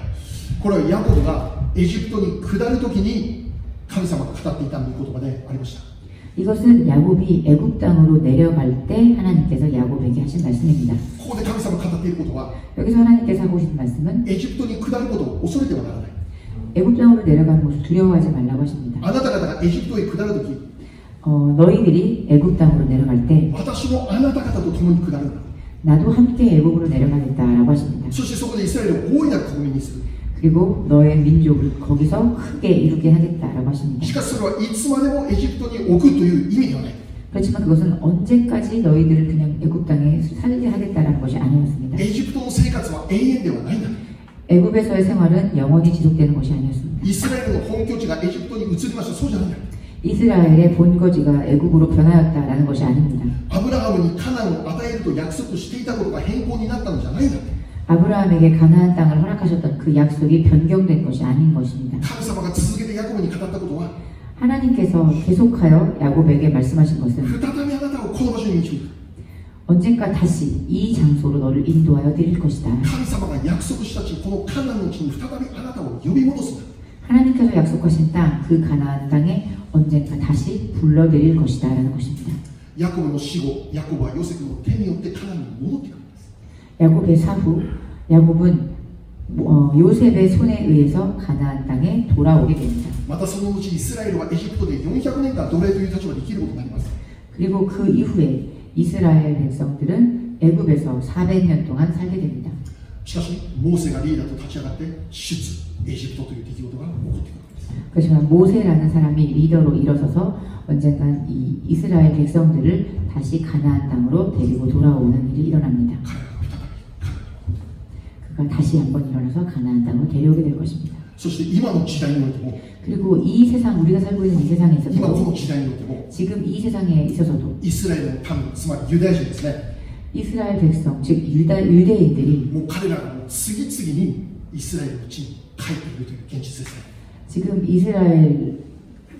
これはヤコブがエジプトに下るときに神様が語っていた御言葉でありました 이것은 야곱이 애굽 땅으로 내려갈 때 하나님께서 야곱에게 하신 말씀입니다. 여기서 하나님께서 하고 계신 말씀은 애굽 땅으로 내려가는 것을 두려워하지 말라고 하십니다. 어, 너희들이 애굽 땅으로 내려갈 때 나도 함께 애굽으로 내려가겠다라고 하십니다. そしてそこでイスラエルを大いなる国民にする 그리고 너의 민족을 거기서 크게 이루게 하겠다라고 하십니다. しかしそれはいつまでもエジプトに置くという意味ではない 그렇지만 그것은 언제까지 너희들을 그냥 애굽 땅에 살게 하겠다라는 것이 아니었습니다. エジプトの生活は永遠ではないんだ 애굽에서의 생활은 영원히 지속되는 것이 아니었습니다. イスラエルの本拠地がエジプトに移りましたそうじゃないんだ 이스라엘의 본거지가 애굽으로 변하였다라는 것이 아닙니다. アブラハムにカナンを与えると約束していたことが変更になったのじゃないんだ 아브라함에게 가나안 땅을 허락하셨던 그 약속이 변경된 것이 아닌 것입니다. 神様が続けてヤコブに語ったことは 하나님께서 계속하여 야곱에게 말씀하신 것은 再びあなたをこの場所に導く 언젠가 다시 이 장소로 너를 인도하여 드릴 것이다. 神様が約束した地このカナンの地に再びあなたを呼び戻すんだ 하나님께서 약속하신 땅, 그 가나안 땅에 언젠가 다시 불러드릴 것이다라는 것입니다. ヤコブの死後ヤコブはヨセフの手によってカナンに戻ってくるんです 야곱의 사후, 야곱은 어, 요셉의 손에 의해서 가나안 땅에 돌아오게 됩니다. またその後イスラエルはエジプトで400年間奴隷という立場で生きることになります 그리고 그 이후에 이스라엘 백성들은 애굽에서 400년 동안 살게 됩니다. しかしモーセがリーダーと立ち上がって出エジプトという出来事が起こってくるんです 그렇지만 모세라는 사람이 리더로 일어서서 언젠간 이 이스라엘 백성들을 다시 가나안 땅으로 데리고 돌아오는 일이 일어납니다. 彼らが再び彼ら 그가 다시 한번 일어나서 가나안 땅으로 데려오게 될 것입니다. そして今の時代においても 그리고 이 세상 우리가 살고 있는 이 세상에 今こ 있어서도 の時代においても 지금 이 세상에 있어서도 イスラエルの民つまりユダヤ人ですね 이스라엘 백성 즉 유다 유대인들이 もう彼らがもう次々にイスラエルの地に帰っているという現実ですね 지금 이스라엘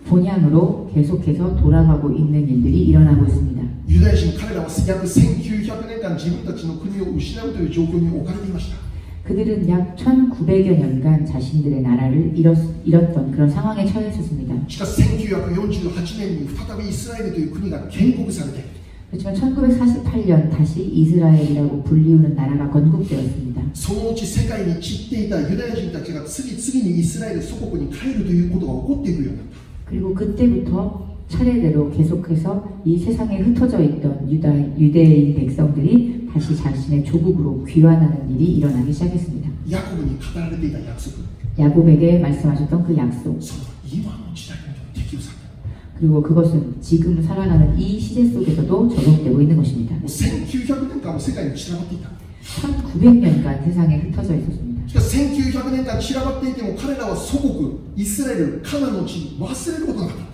본향으로 계속해서 돌아가고 있는 일들이 일어나고 있습니다. ユダヤ人彼らは約1900年間自分たちの国を失うという状況に置かれていました 그들은 약 1900여 년간 자신들의 나라를 잃었, 잃었던 그런 상황에 처해 있었습니다. しかし1948年に再びイスラエルという国が建国されて 그렇지만 1948년 다시 이스라엘이라고 불리우는 나라가 건국되었습니다. そのうち世界に散っていたユダヤ人たちが次々にイスラエル祖国に帰るということが起こっていくようになった 그리고 그때부터 차례대로 계속해서 이 세상에 흩어져 있던 유다, 유대인 백성들이 다시 자신의 조국으로 귀환하는 일이 일어나기 시작했습니다. ヤコブに語られていた約束 야곱에게 말씀하셨던 그 약속 その今の時代にも適用された 그리고 그것은 지금 살아가는 이 시대 속에서도 적용되고 있는 것입니다. もう1900年間も世界に散らばっていた 1900년간 세상에 흩어져 있었습니다. しかし1900年間散らばっていても彼らは祖国イスラエルカナンの地に忘れることがなかった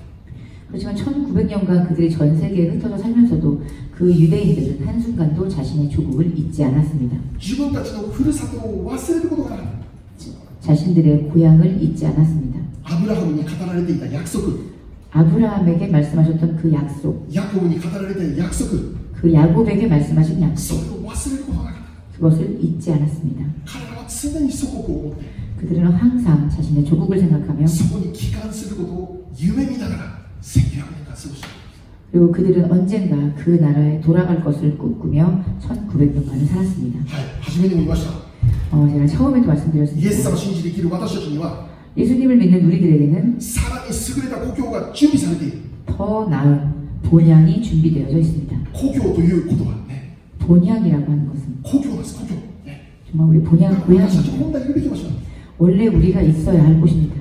그렇지만 1900년간 그들이 전 세계에 흩어져 살면서도 그 유대인들은 한순간도 자신의 조국을 잊지 않았습니다. 자신들의 고향을 잊지 않았습니다. 아브라함이 가다라 약속 아브라함에게 말씀하셨던 그 약속. 야곱이 가다라 약속 그 야곱에게 말씀하신 약속. 그것을 잊지 않았습니다. 그들은 항상 자신의 조국을 생각하며 기간 쓰고도 유명이나가라. 그리고 그들은 언젠가 그 나라에 돌아갈 것을 꿈꾸며 1900년간을 살았습니다. 어, 제가 처음에도 말씀드렸습니다. 예수님을 믿는 우리들에게는 더 나은 본향이 준비되어져 있습니다. 본향이라고 하는 것은 정말 우리 본향 고향입니다. 원래 우리가 있어야 할 곳입니다.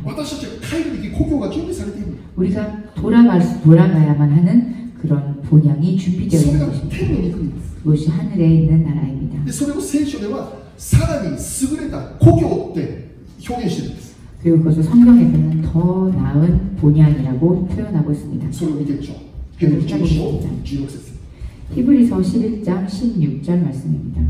私たちが帰るべき故郷が準備されている 우리가 돌아갈 수, 돌아가야만 하는 그런 본향이 준비되어 それ 있는 が 것입니다. 天の御国です 그것이 하늘에 있는 나라입니다. でそれを聖書ではさらに優れた故郷って表現してるんです 그리고 그것을 성경에서는 더 나은 본향이라고 표현하고 있습니다. それを見てみましょうヘブル11章16節 히브리서 11장 16절 말씀입니다.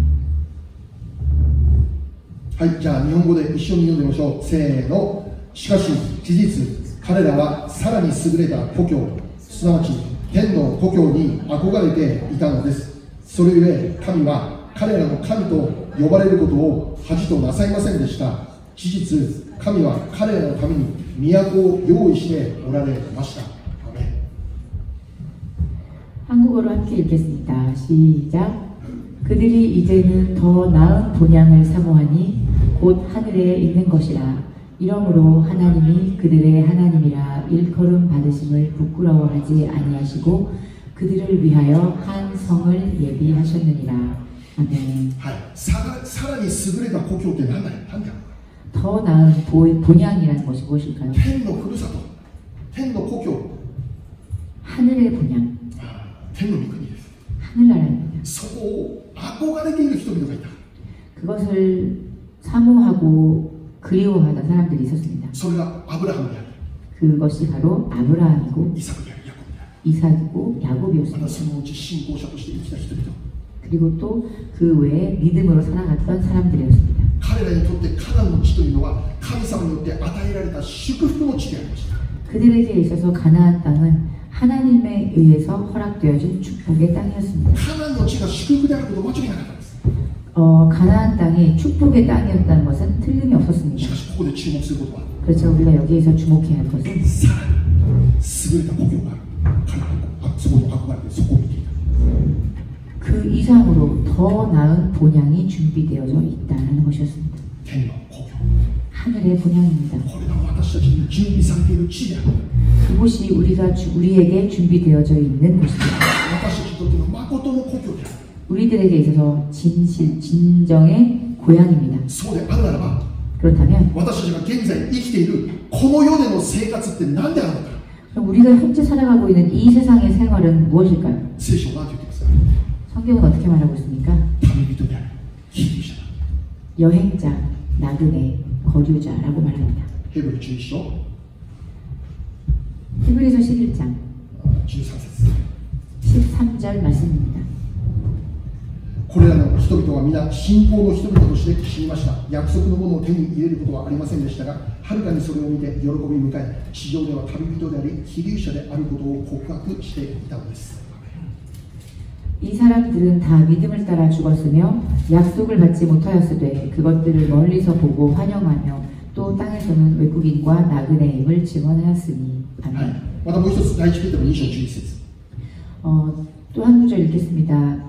はいじゃあ日本語で一緒に読んでみましょうせーのしかし事実 彼らはさらに優れた故郷すなわち天の故郷に憧れていたのですそれゆえ神は彼らの神と呼ばれることを恥となさいませんでした事実神は彼らのために都を用意しておられましたアメン 한국어로 함께 읽겠습니다. 시작. 그들이 이제는 더 나은 본향을 사모하니 곧 하늘에 있는 것이라. 이러므로 하나님이 그들의 하나님이라 일컬음 받으심을 부끄러워하지 아니하시고 그들을 위하여 한 성을 예비하셨느니라. 아멘. 사람이 스그레가 고교된 하나 한다. 더 나은 보, 본향이라는 것이 무엇일까요? 텐노 그루사도, 텐노 고교. 하늘의 본향. 아, 텐노 미군이 하늘나라입니다. 소고 악고가 느끼는 기도가 있다. 그것을 사모하고 그리워하던 사람들이 있었습니다. それがアブラハムであり 그것이 바로 아브라함이고 イサクでありヤコブであ 이삭이고 りま 야곱이었습니다. たそのうち信仰者として生きた人々 그리고 또 그 외에 믿음으로 살아갔던 사람들이었습니다. 彼らにとってカナンの地というのは神様によって与えられた祝福の地でありました 그들에게 있어서 가나안 땅은 하나님에 의해서 허락되어진 축복의 땅이었습니다. カナンの地が祝福であること間違いなかったんです 어, 가나안 땅이 축복의 땅이었다는 것은 틀림이 없었습니다. 그렇죠. 우리가 여기에서 주목해야 할 것은 그 이상으로 더 나은 본향이 준비되어져 있다는 것이었습니다. 하늘의 본향입니다. 그곳이 우리가 주, 우리에게 준비되어져 있는 곳입니다. 우리들에게 있어서 진실, 진정의 고향입니다. 그렇다면 그럼 우리가 현재 살아가고 있는 이 세상의 생활은 무엇일까요? 성경은 어떻게 말하고 있습니까? 여행자, 나그네, 거류자라고 말합니다. 히브리서 11장 13절 말씀입니다. これらの人々は皆信仰の人々として死にました約束のものを手に入れることはありませんでしたがはるかにそれを見て喜び迎え地上では旅人であり寄留者であることを告白していたのです 이 사람들은 다 믿음을 따라 죽었으며 약속을 받지 못하였으되 그것들을 멀리서 보고 환영하며 또 땅에서는 외국인과 나그네임을 증언하였으니 は 아멘. い、またもう一つ第一ペテロ2章11節 어, 또 한 구절 읽겠습니다.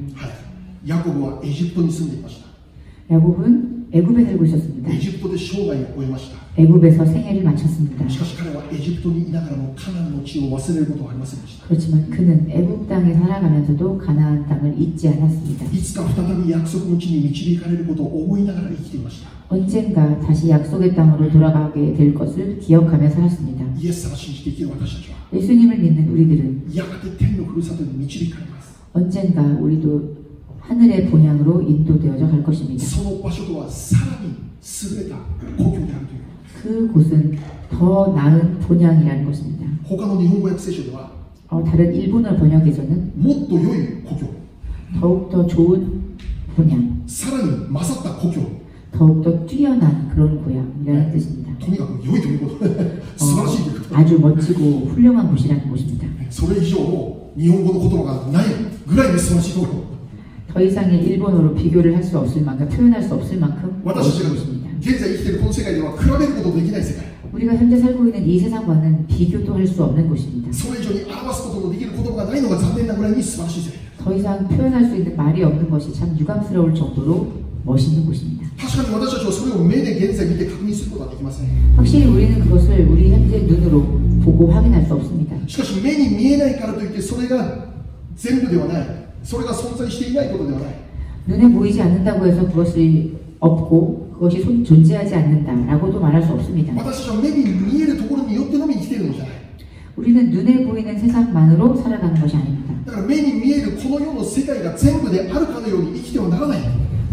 야곱은 이집트에 살았습니다. 야곱은 애굽에 살고 있었습니다. 애굽에서 생애를 마쳤습니다. 그렇지만 그는 애굽 땅에 살아가면서도 가나안 땅을 잊지 않았습니다. 언젠가 다시 약속의 땅으로 돌아가게 될 것을 기억하며 살았습니다. 예수님을 믿는 우리들은 언젠가 우리도 하늘의 본향으로 인도되어져 갈 것입니다. その場所とはさらに優れた故郷であるという 그곳은 더 나은 본향이라는 것입니다. 他の日本語訳聖書では 어, 다른 일본어 번역에서는 もっと良い故郷 더욱더 좋은 본향, さらに勝った故郷 더욱더 뛰어난 그런 고향이라는 뜻입니다. とにかく良いということ素晴らしいというこ 어, 아주 멋지고 훌륭한 곳이라는 곳입니다. とそれ以上の日本語の言葉がないぐらいに素晴らしいところ 더 이상의 일본어로 비교를 할 수 없을 만큼 표현할 수 없을 만큼 어렵습니다. 우리가 현재 살고 있는 이 세상과는 비교도 할 수 없는 곳입니다. 더 이상 표현할 수 있는 말이 없는 것이 참 유감스러울 정도로 멋있는 곳입니다. 확실히 우리는 그것을 우리 현재 눈으로 보고 확인할 수 없습니다. しかし目に見えないからといってそれが全部ではないそれが存在していないことではない 눈에 보이지 않는다고 해서 그것이 없고 그것이 손- 존재하지 않는다라고도 말할 수 없습니다. 私たちは目に見えるところによってのみ生きているのじゃない 우리는 눈에 보이는 세상만으로 살아가는 것이 아닙니다. だから目に見えるこの世の世界が全部であるかのように生きてはならない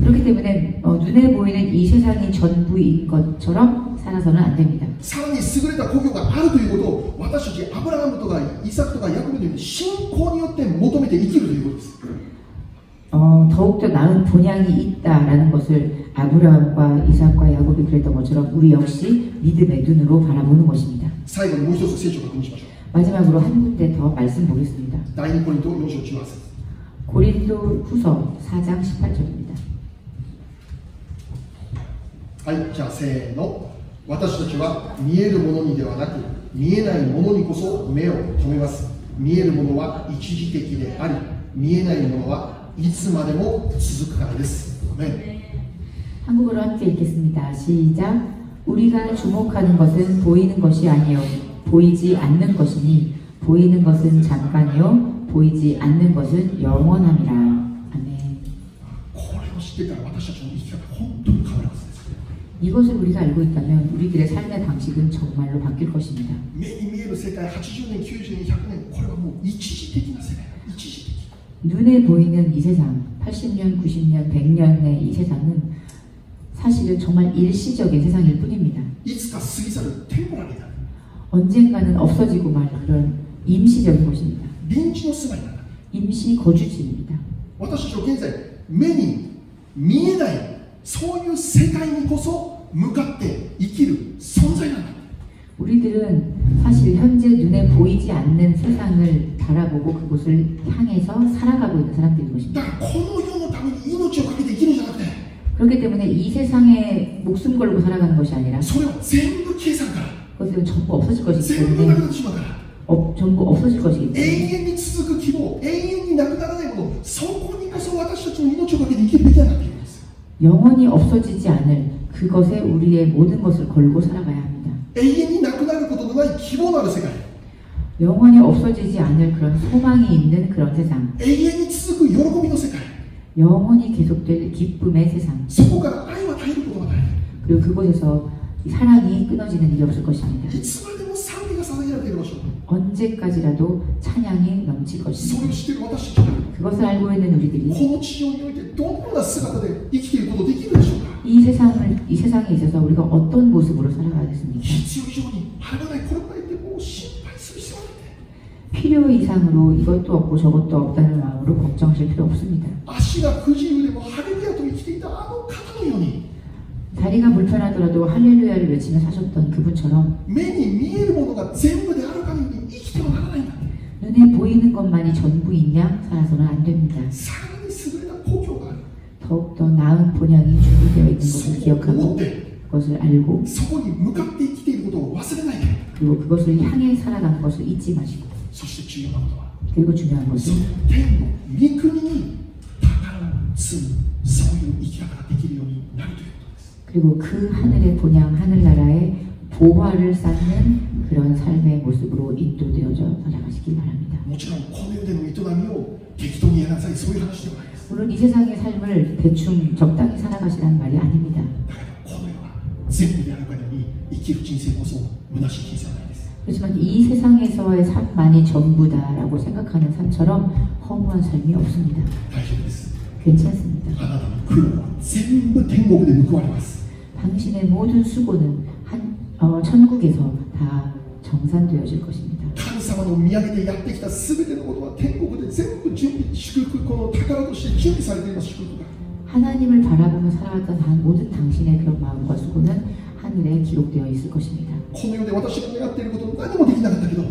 그렇기 때문에 어, 눈에 보이는 이 세상이 전부인 것처럼 살아서는 안 됩니다. さらに優れた故郷があるということを私たちアブラハムとかイサクとかヤコブのように信仰によって求めて生きるということです 어, 더욱더 나은 본향이 있다라는 것을 아브라함과 이삭과 야곱이 그랬던 것처럼 우리 역시 믿음의 눈으로 바라보는 것입니다. 最後にもう一つ聖書を確認しましょ 마지막으로 한 군데 더 말씀 보겠습니다. う第2コリント4章18節 고린도 후서 4장 18절입니다. はいじゃあせーの 私たちは見えるものにではなく見えないものにこそ目を留めます見えるものは一時的であり見えないものはいつまでも続くからですアメン 한국어로 함께 읽겠습니다. 시작. 우리가 주목하는 것은 보이는 것이 아니요 보이지 않는 것이니 보이는 것은 잠깐이요 보이지 않는 것은 영원함이라. 아멘. 이것을 우리가 알고 있다면 우리들의 삶의 방식은 정말로 바뀔 것입니다. 目に見える世界80年90年100年これはもう一時的な世界一時的 눈에 보이는 이 세상, 80년, 90년, 100년의 이 세상은 사실은 정말 일시적인 세상일 뿐입니다. いつか過ぎ去るテンポラリーな 언젠가는 없어지고 말 그런 임시적인 것입니다. 臨時の住まいなんだ 임시 거주지입니다. 私たちは現在目に見えない そういう世界にこそ向かって生きる存在なんだ 우리들은 사실 현재 눈에 보이지 않는 세상을 바라보고 그곳을 향해서 살아가고 있는 사람들인 것입니다. だからこの世のために命を懸けて生きるんじゃなくて 그렇기 때문에 이 세상에 목숨 걸고 살아가는 것이 아니라 それは全部計算から 그것은 전부 없어질 것이기 全部なく 때문에 なってしまうから 어, 전부 없어질 것이기 永 때문에 遠に続く希望永遠になくならないものそこにこそ私たちの命を懸けて生きるべきだなっていうんです 영원히 없어지지 않을 그것에 우리의 모든 것을 걸고 살아가야 합니다. 영원히 없어지지 않을 그런 소망이 있는 그런 세상. 영원히 계속될 기쁨의 세상. 그리고 그곳에서 사랑이 끊어지는 일이 없을 것입니다. 언제까지라도 찬양에 넘칠 것입니다. 그것을 알고 있는 우리들이 이 세상을 이 세상에 있어서 우리가 어떤 모습으로 살아가겠습니까? 필요 이상으로 이것도 없고 저것도 없다는 마음으로 걱정하실 필요 없습니다. 아시가 그지유에 뭐 하늘이야 또 이기다 아무 가능해요. 다리가 불편하더라도 할렐루야를 외치며 사셨던 그분처럼 目に見えるものが全部である限りに生きてはならないんだ 눈에 보이는 것만이 전부인 양 살아서는 안 됩니다. さらに優れた故郷がある 더욱더 나은 본향이 준비되어 있는 そ 것을 こを思 기억하고 って 그것을 알고 そこに向かって生きていることを忘れないで 그리고 그것을 향해 살아가는 것을 잊지 마시고 そして重要なことは 그리고 중요한 そ 것은 の天の御国に宝を積むそういう生き方ができるようになるということです 그리고 그 하늘의 본향 하늘나라의 보화를 쌓는 그런 삶의 모습으로 인도되어져 살아가시기 바랍니다. 물론 이 세상의 삶을 대충 적당히 살아가시라는 말이 아닙니다. 그렇지만 이 세상에서의 삶만이 전부다라고 생각하는 삶처럼 허무한 삶이 없습니다. 다행입니다. 大丈夫です 괜찮습니다. あなたの苦労は全部天国で報われます 당신의 모든 수고는 한 어, 천국에서 다 정산되어질 것입니다. 神様の見上げてやってきた全てのことは天国で全部準備祝福この宝として準備されています祝福が 하나님을 바라보며 살아왔던 한 모든 당신의 그런 마음과 수고는 하늘에 기록되어 있을 것입니다. この世で私が願っていること何もできなかったけど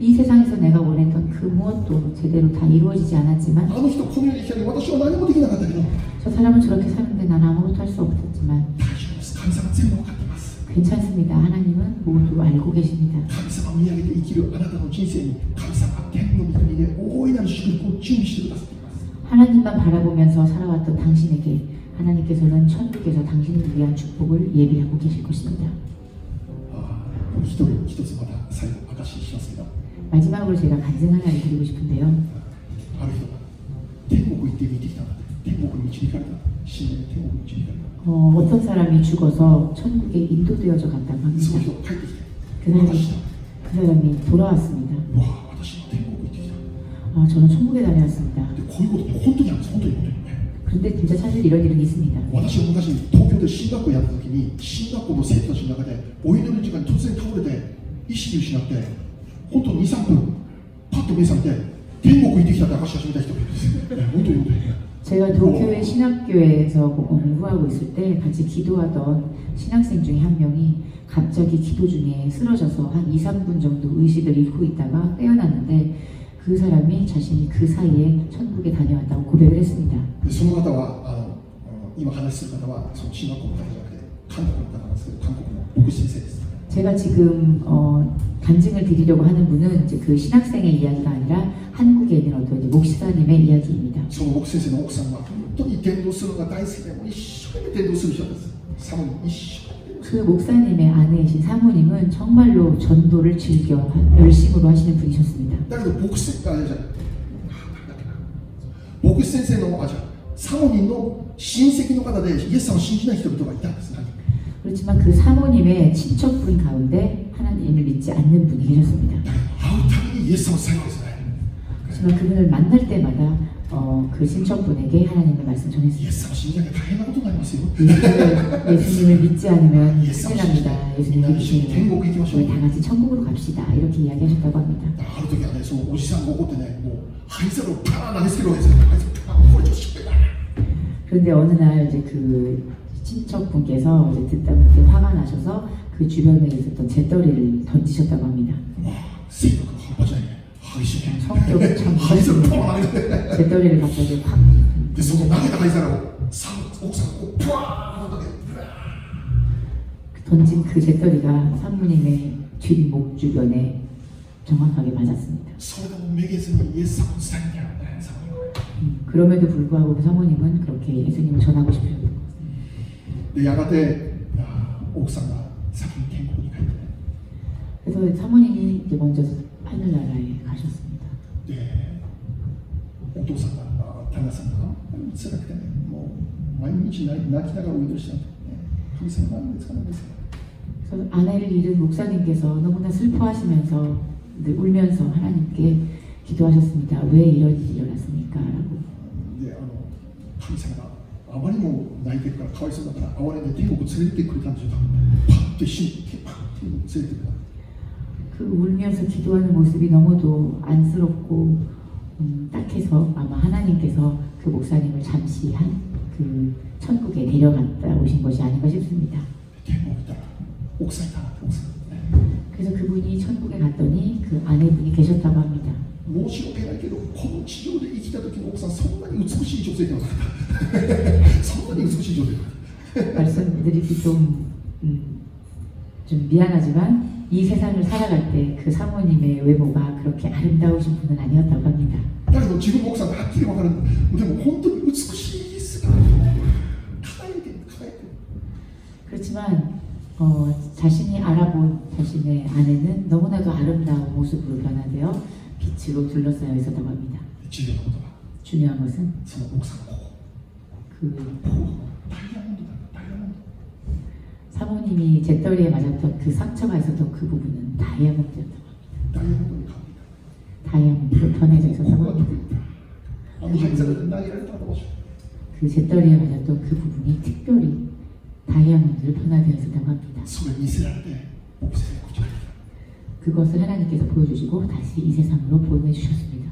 이 세상에서 내가 원했던 그 무엇도 제대로 다 이루어지지 あ 않았지만 の人この世に来たのに私は何もできなかったけど 저 사람은 저렇게 사는데 난 아무것도 할 수 없었지만 大丈夫です神様全部分かっています 괜찮습니다. 하나님은 모두 알고 계십니다. 神様を見上げて生きるあなたの人生に神様は天の御国で大いなる祝福を準備してくださっています 하나님만 바라보면서 살아왔던 당신에게 하나님께서는 천국에서 당신을 위한 축복을 예비하고 계실 것입니다. ああ一人一つまた最後証ししますけど 마지막으로 제가 간증 하나를 드리고 싶은데요. ある人が天国行って見てきたんだ天国に導かれた死んで天国に導かれた 어, 어떤 사람이 죽어서 천국에 인도되어져 갔다고 その 합니다. 人が帰ってきて 그 사람이, 私だ 그 사람이 돌아왔습니다. うわあ私は天国行ってきた 아, 저는 천국에 다녀왔습니다. でこういうことって本当にあるんです本当に本当に 그런데 진짜 사실 이런 일은 있습니다. 私が昔東京で進学校やった時に進学校の生徒たちの中でお祈りの時間に突然倒れて意識失って 本当に23分パッと目覚めて天国行ってきたって証し始めた人がいるんですね本当に本当に 제가 도쿄의 신학교에서 공부하고 있을 때 같이 기도하던 신학생 중에 한 명이 갑자기 기도 중에 쓰러져서 한 2, 3분 정도 의식을 잃고 있다가 깨어났는데 그 사람이 자신이 그 사이에 천국에 다녀왔다고 고백을 했습니다. でその方はあのあの今話する方はその進学校の方じゃなくて 韓国の方なんですけど韓国の牧師先生です 제가 지금 어, 간증을 드리려고 하는 분은 이제 그 신학생의 이야기가 아니라 한국에 있는 어떤 이제 목사님의 이야기입니다. その牧師先生の奥さんは本当に伝道するのが大好きでもう一生懸命伝道する人なんですサモに一生懸命 그 목사님의 아내이신 사모님은 정말로 전도를 즐겨 하- 열심으로 하시는 분이셨습니다. だけど牧師あれじゃないあ誰だっけな牧師先生のあじゃあサモニンの親戚の方でイエス様を信じない人々がいたんです何人か 그렇지만 그 사모님의 친척분 가운데 하나님을 믿지 않는 분이 계셨습니다. 그렇지만 그분을 만날 때마다 어, 그 친척분에게 하나님의 말씀 전했습니다. 예수님, 예, 예수님을 믿지 않으면 큰일 납니다. 예수님을 믿으면 우리 다 같이 천국으로 갑시다. 이렇게 이야기하셨다고 합니다. 그런데 어느 날 이제 그 친척분께서 이제 듣다 보니 화가 나셔서 그 주변에 있었던 재떨이를 던지셨다고 합니다. 와, 생각은 한바자에 하이시네. 성격이 참 하이시네. 잿더리를 갑자기 확. 그 속으로 나가다가 이 사람 상 옥상 팍 던진 그 잿더리가 사모님의 뒷목 주변에 정확하게 맞았습니다. 예상상이야. 음, 그럼에도 불구하고 그 사모님은 그렇게 예수님을 전하고 싶은 でやがてあ奥さんが先に天国に帰ってね 그래서 사모님이 이제 먼저 하늘나라에 가셨습니다. でお父さんがあ旦那さんが辛くてねもう毎日泣き泣きながらお祈りしたんだ、ね、神様何ですか何ですか 그래서 아내를 잃은 목사님께서 너무나 슬퍼하시면서 늘 울면서 하나님께 기도하셨습니다. 왜 이런 일이 일어났습니까? 라고. であの神様が あまりにも泣いてるからかわいそうだから哀れんで天国連れてってくれたんでしょうかパッと一瞬にパッと連れてってくれた 그 울면서 기도하는 모습이 너무도 안쓰럽고 음, 딱해서 아마 하나님께서 그 목사님을 잠시 한 그 천국에 데려갔다 오신 것이 아닌가 싶습니다. 天国行ったら奥さんいたな奥さん、ね、 그래서 그분이 천국에 갔더니 그 아내분이 계셨다고 합니다. 申し訳ないけどこの地上で生きた時の奥さんそんなに美しい女性ではなかったそんなに美しい女性ではなかっ 말씀드리기 좀, 음, 좀 미안하지만 이 세상을 살아갈 때 그 사모님의 외모가 그렇게 아름다우신 분은 아니었다고 합니다. ただけど自分の奥さんがはっきり分かるでも本当に美しい姿輝いてる輝いてる 그렇지만 어, 자신이 알아본 자신의 아내는 너무나도 아름다운 모습으로 변화되어 빛으로 둘러싸여 있었다고 합니다. 중요한 것은 그 사모님이 재떨이에 맞았던 그 상처가 있었던 그 부분은 다이아몬드였다고 합니다. 다이아몬드로 변해져 있었다고 합니다. 그 재떨이에 맞았던 그 부분이 특별히 다이아몬드로 변화되어 있었다고 합니다. 그것을 하나님께서 보여주시고 다시 이 세상으로 보내주셨습니다.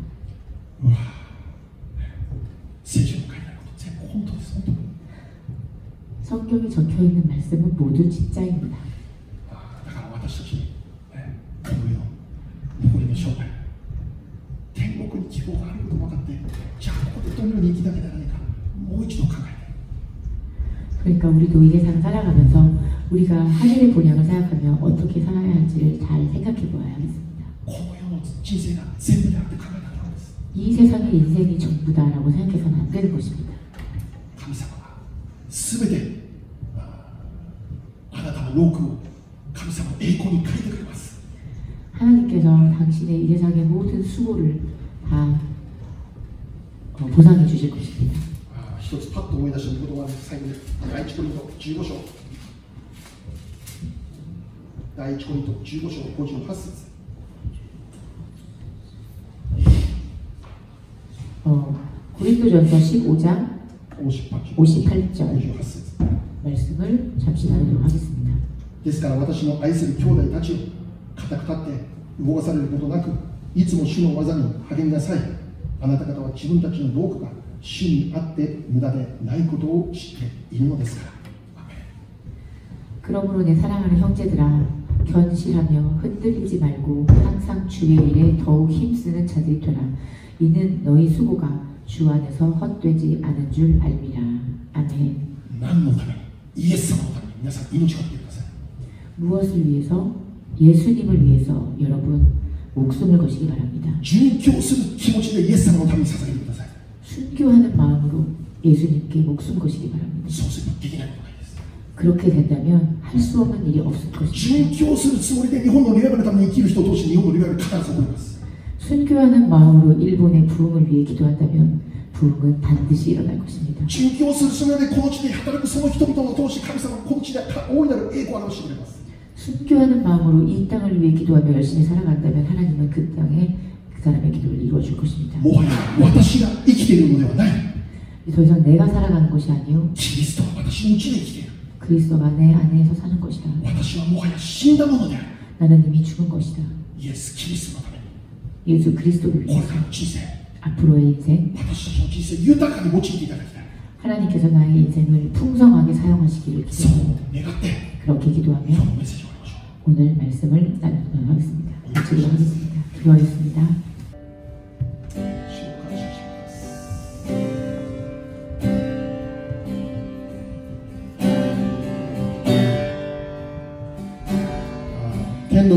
성경에 적혀 있는 말씀은 모두 진짜입니다. 그러니까 우리도 이 세상 살아가면서 우리가 하늘의 본향을 생각하며 어떻게 살아야 할지를 잘 생각해 보아야 하겠습니다. この世の人生が全部であるって考えたからです 이 세상의 인생이 전부다라고 생각해서는 안 되는 것입니다. 神様が全てああなたの労苦を神様の栄光に変えてくれます 하나님께서 당신의 이 세상의 모든 수고를 다 어, 보상해 주실 것입니다. ああ一つパッと思い出したことは最後に第一コリント15章 第一コリント15章58節 어, 고린도전서 15장 58 58절 58節 말씀을 잠시 나누도록 하겠습니다. ですから私の愛する兄弟たちを固く立って動かされることなくいつも主の技に励みなさいあなた方は自分たちの労苦が主にあって無駄でないことを知っているのですからアメン 그러므로 내 사랑하는 형제들아 견실하며 흔들리지 말고 항상 주의 일에 더욱 힘쓰는 자들이 되라. 이는 너희 수고가 주 안에서 헛되지 않은 줄 알미라. 아멘. 난목하라. 예성하라. 위해서 무엇을 위해서? 예수님을 위해서 여러분 목숨을 거시기 바랍니다. 순교하는 마음으로 예수님께 목숨 거시기 바랍니다. 그렇게 된다면 할 수 없는 일이 없을 것입니다. 殉教するつもりで日本のリバイバルのために生きる人を通して日本のリバイバル必ず起こります 순교하는 마음으로 일본의 부흥을 위해 기도한다면 부흥은 반드시 일어날 것입니다. 殉教するつもりでこの地で働くその人々を通して神様はこの地で大いなる栄光を表してくれます 순교하는 마음으로 이 땅을 위해 기도하며 열심히 살아간다면 하나님은 그 땅에 그 사람의 기도를 이루어 줄 것입니다. もはや私が生きているのではない 더 이상 내가 살아가는 것이 아니요 キリストは私のうちで生きている 그리스도가 내 안에서 사는 것이다. 私はもはや死んだものである 나는 이미 죽은 것이다. イエス・キリストのために 예수 그리스도를 これ 위해서 からの人生 앞으로의 인생 私たちの人生豊かに用いていただきたい 하나님께서 나의 인생을 풍성하게 사용하시기를 そう 기도합니다. 願って 그렇게 今 기도하며 日のメッセージを終わりましょう 오늘 말씀을 나누도록 하겠습니다. 마치도록 하겠습니다. 기도하겠습니다.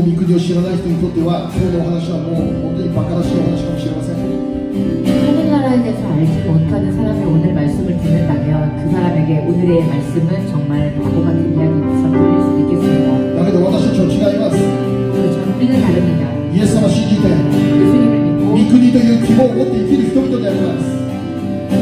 の御国を知らない人にとっては今日のお話はもう本当に馬鹿らしいお話かもしれません 하늘나라에 대해서 알지 못하는 사람이 오늘 말씀을 듣는다면 그 사람에게 오늘의 말씀은 정말 바보 같은 이야기처럼 들릴 수도 있겠습니다. だけど私たちは違います 그렇지만 우리는 다릅니다. イエス様を信じて 예수님을 믿고 御国という希望を持って生きる人々であります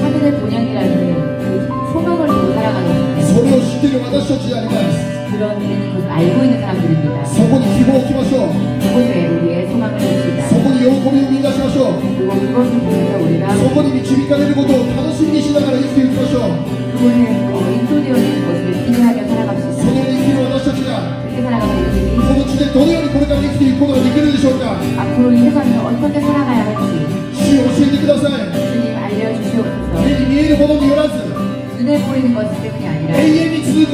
하늘의 본향이라는 그 소망을 두고 살아가는 それを知っている私たちでありま す 그런 우리는 그것을 알고 있는 사람들입니다. そこに希望を置きましょう 그곳에 우리의 소망을 둡시다. そこに喜びを見出しましょう 그리고 그것을 보면서 우리가 そこに導かれることを楽しみにしながら生きていきましょう 그곳에 어, 인도되어 있는 것을 기대하며 そ 살아갑시다. のように生きる私たちが 그렇게 살아가는 우리들이 この地でどのようにこれから生きていくことができるでしょうか 앞으로 이 세상에 어떻게 살아가야 할지 主を教えてください 주님 알려주시옵소서 目に見えるものによらず 눈에 보이는 것 때문이 永 아니라 遠に続く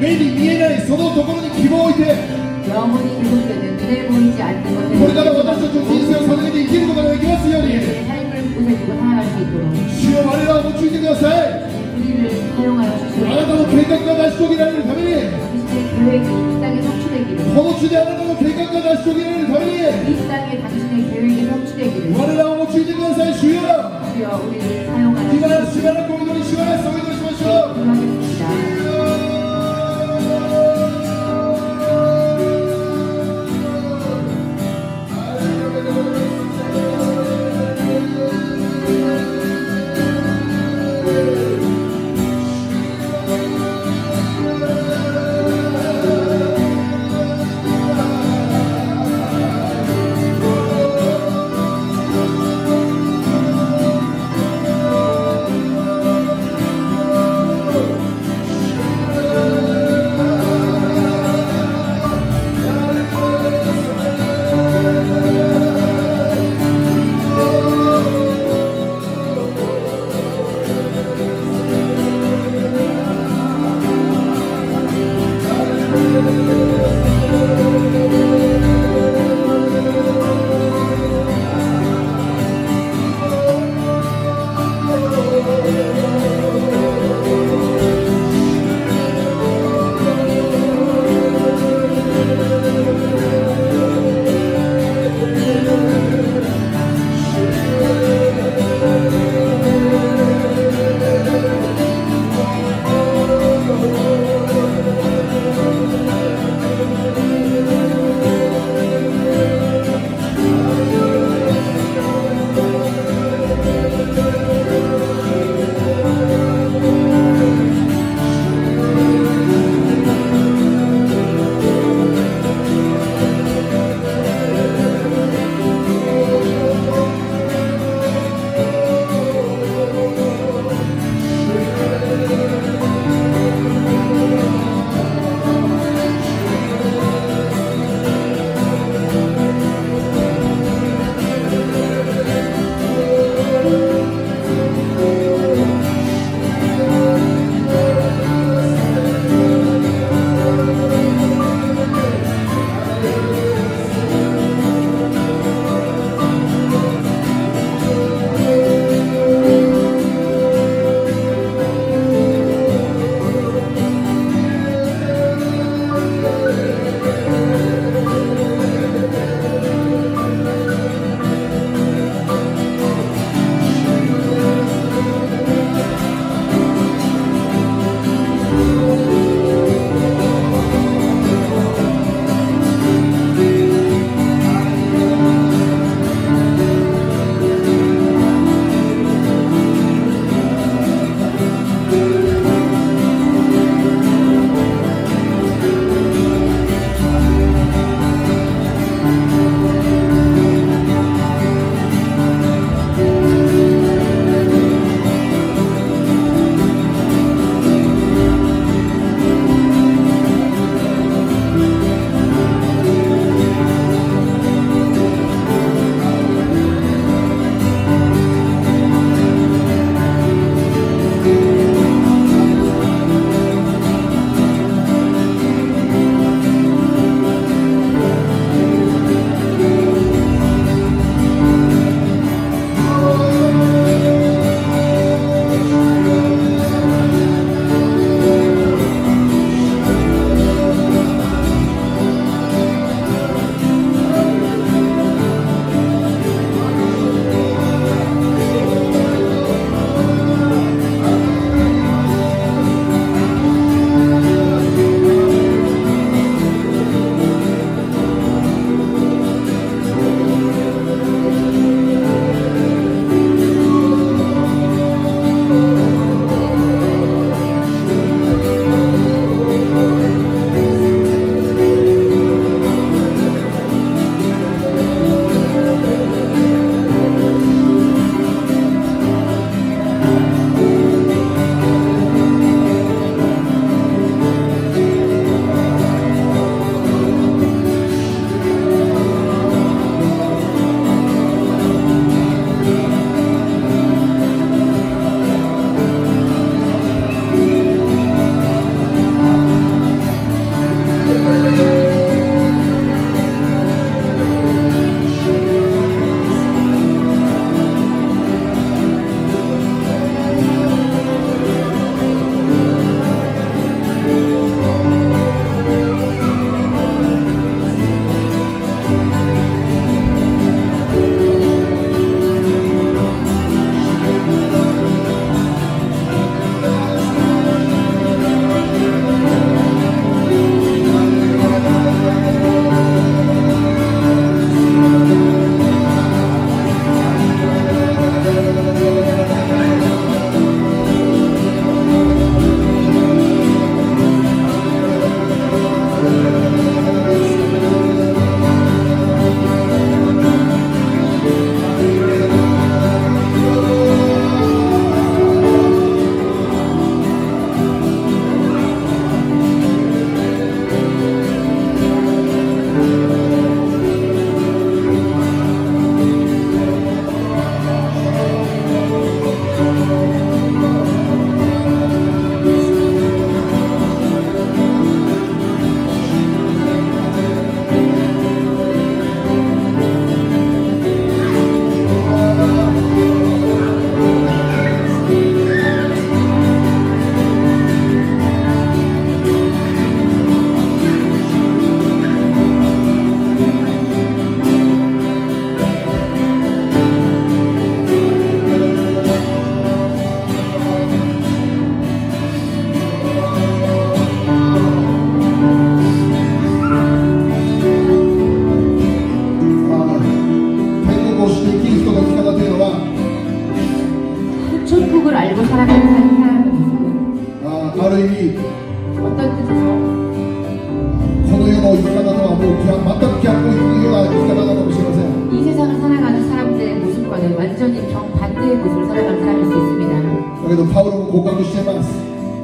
目に見えないそのところに希望を置いて 영원히 계속되는 눈에 보이지 않는 これから私たちの人生を 것에 捧げて生きることができますように 우리의 삶을 곳에 두고 살아갈 수 있도록 主を我らを用いてください 우리를 사용하여 あな 주시옵소서 たの計画が成し遂げられるために 당신의 계획이 이 땅에 성취되기를 この地であなたの計画が成し遂げられるために 이 땅에 당신의 계획이 성취되기를 我らを用いてください主よ 주여 우리를 사용하여 今 주시옵소서 しばらくお祈りしますお祈り し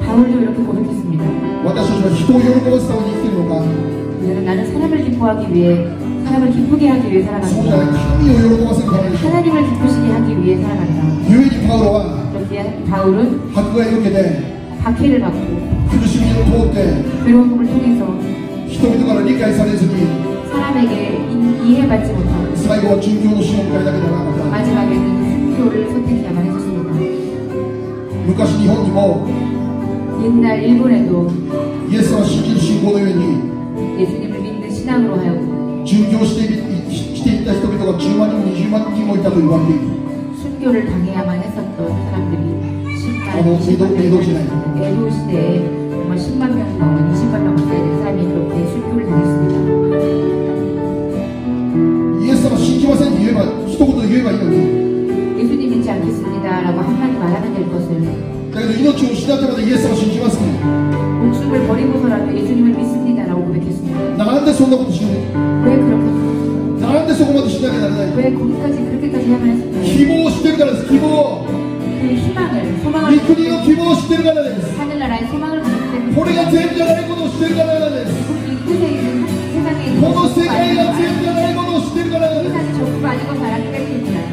바울도 이렇게 고백했습니다. 나는 사람을 기뻐하기 위해 사람을 기쁘게 하기 위해 살아간다. 하나님을 기쁘시게 하기 위해 살아간다. 그렇게 바울은 박해를 받고 괴로움을 통해서 사람에게 이해받지 못하고 마지막에는 순교를 선택해야만 했습니다. 昔日本にも 옛날 일본에도 イエス様を信じる信仰のように 예수님을 믿는 신앙으로 하여금 殉教していしていった人々が10万人も20万人もいたと言われている 순교를 당해야만 했었던 사람들이 10만, 아, 뭐, 20만 미도- 미도 시대에. 명이 에도 시대에 정말 10만 명 넘은 20만 명 가까이 되는 사람이 그렇게 순교를 당했습니다. イエス様信じませんって言えば一言で言えばいいのに 예수님 믿지 않겠습니다라고 한마디 말하면 될 것을 だけど命を失ってまでイエス様を信じますね 목숨을 버리고서라도 예수님을 믿습니다라고 고백했습니다. なんでそんなことしない 왜 그렇게 なんでそこまでしなきゃならない 왜 거기까지 그렇게까지 해야만 했을까요? 希望を知ってるからです希望 그 희망을 御 소망을 国の希望を知ってるからです 하늘나라의 소망을 가졌기 때문에 これが善じゃないことを知ってるからです 이 끝에 있는 세상에 있는 この世界が 전부가 善じゃないことを知ってるからです 세상이 전부가 아닌 걸 알았기 때문입니다.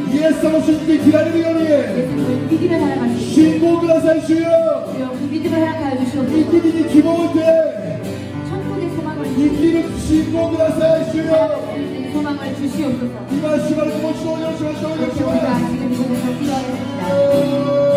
イエス様の信じて切られるように。信仰ください主よ。生きに希望を置いて生きる信仰ください主よ。今しばらくもちろんよろしくお願いします。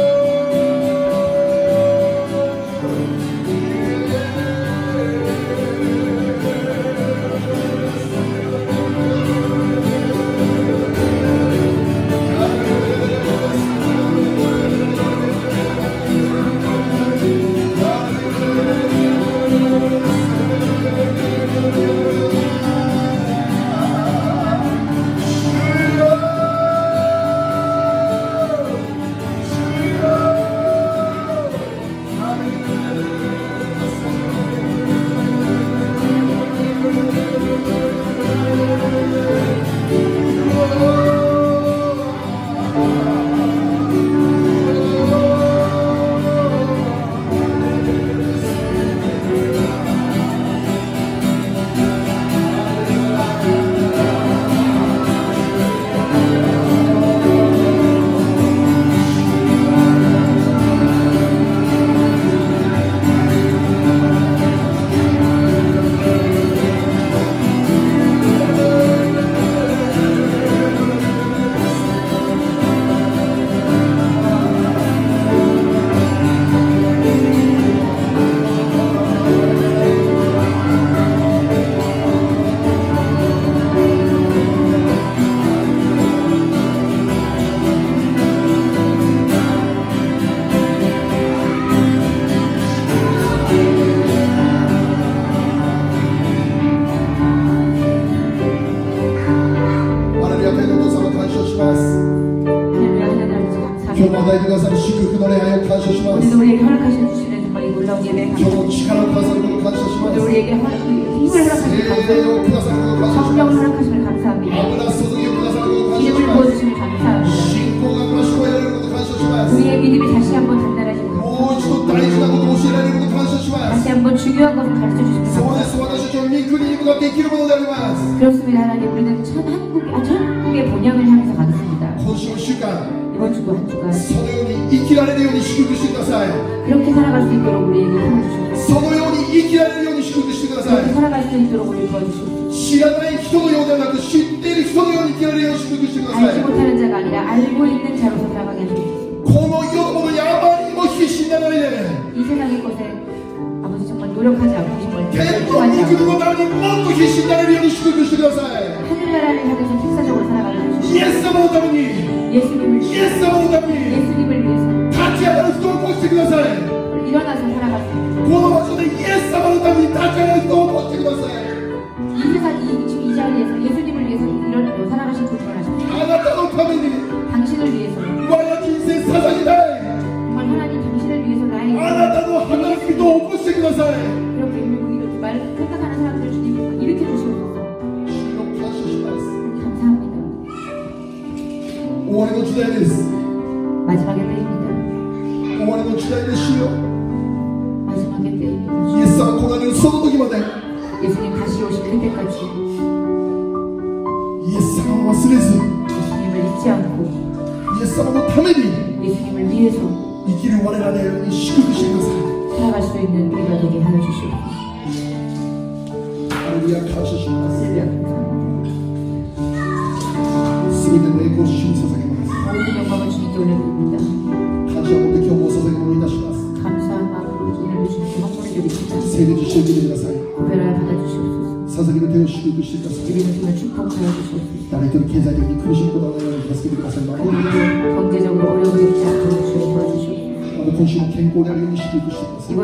今週も健康であるように祝福してください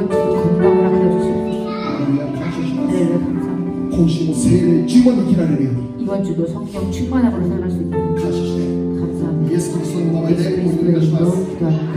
今週も精霊生きられるように。感謝して。イエス・キリストの名前でお祈りいたします。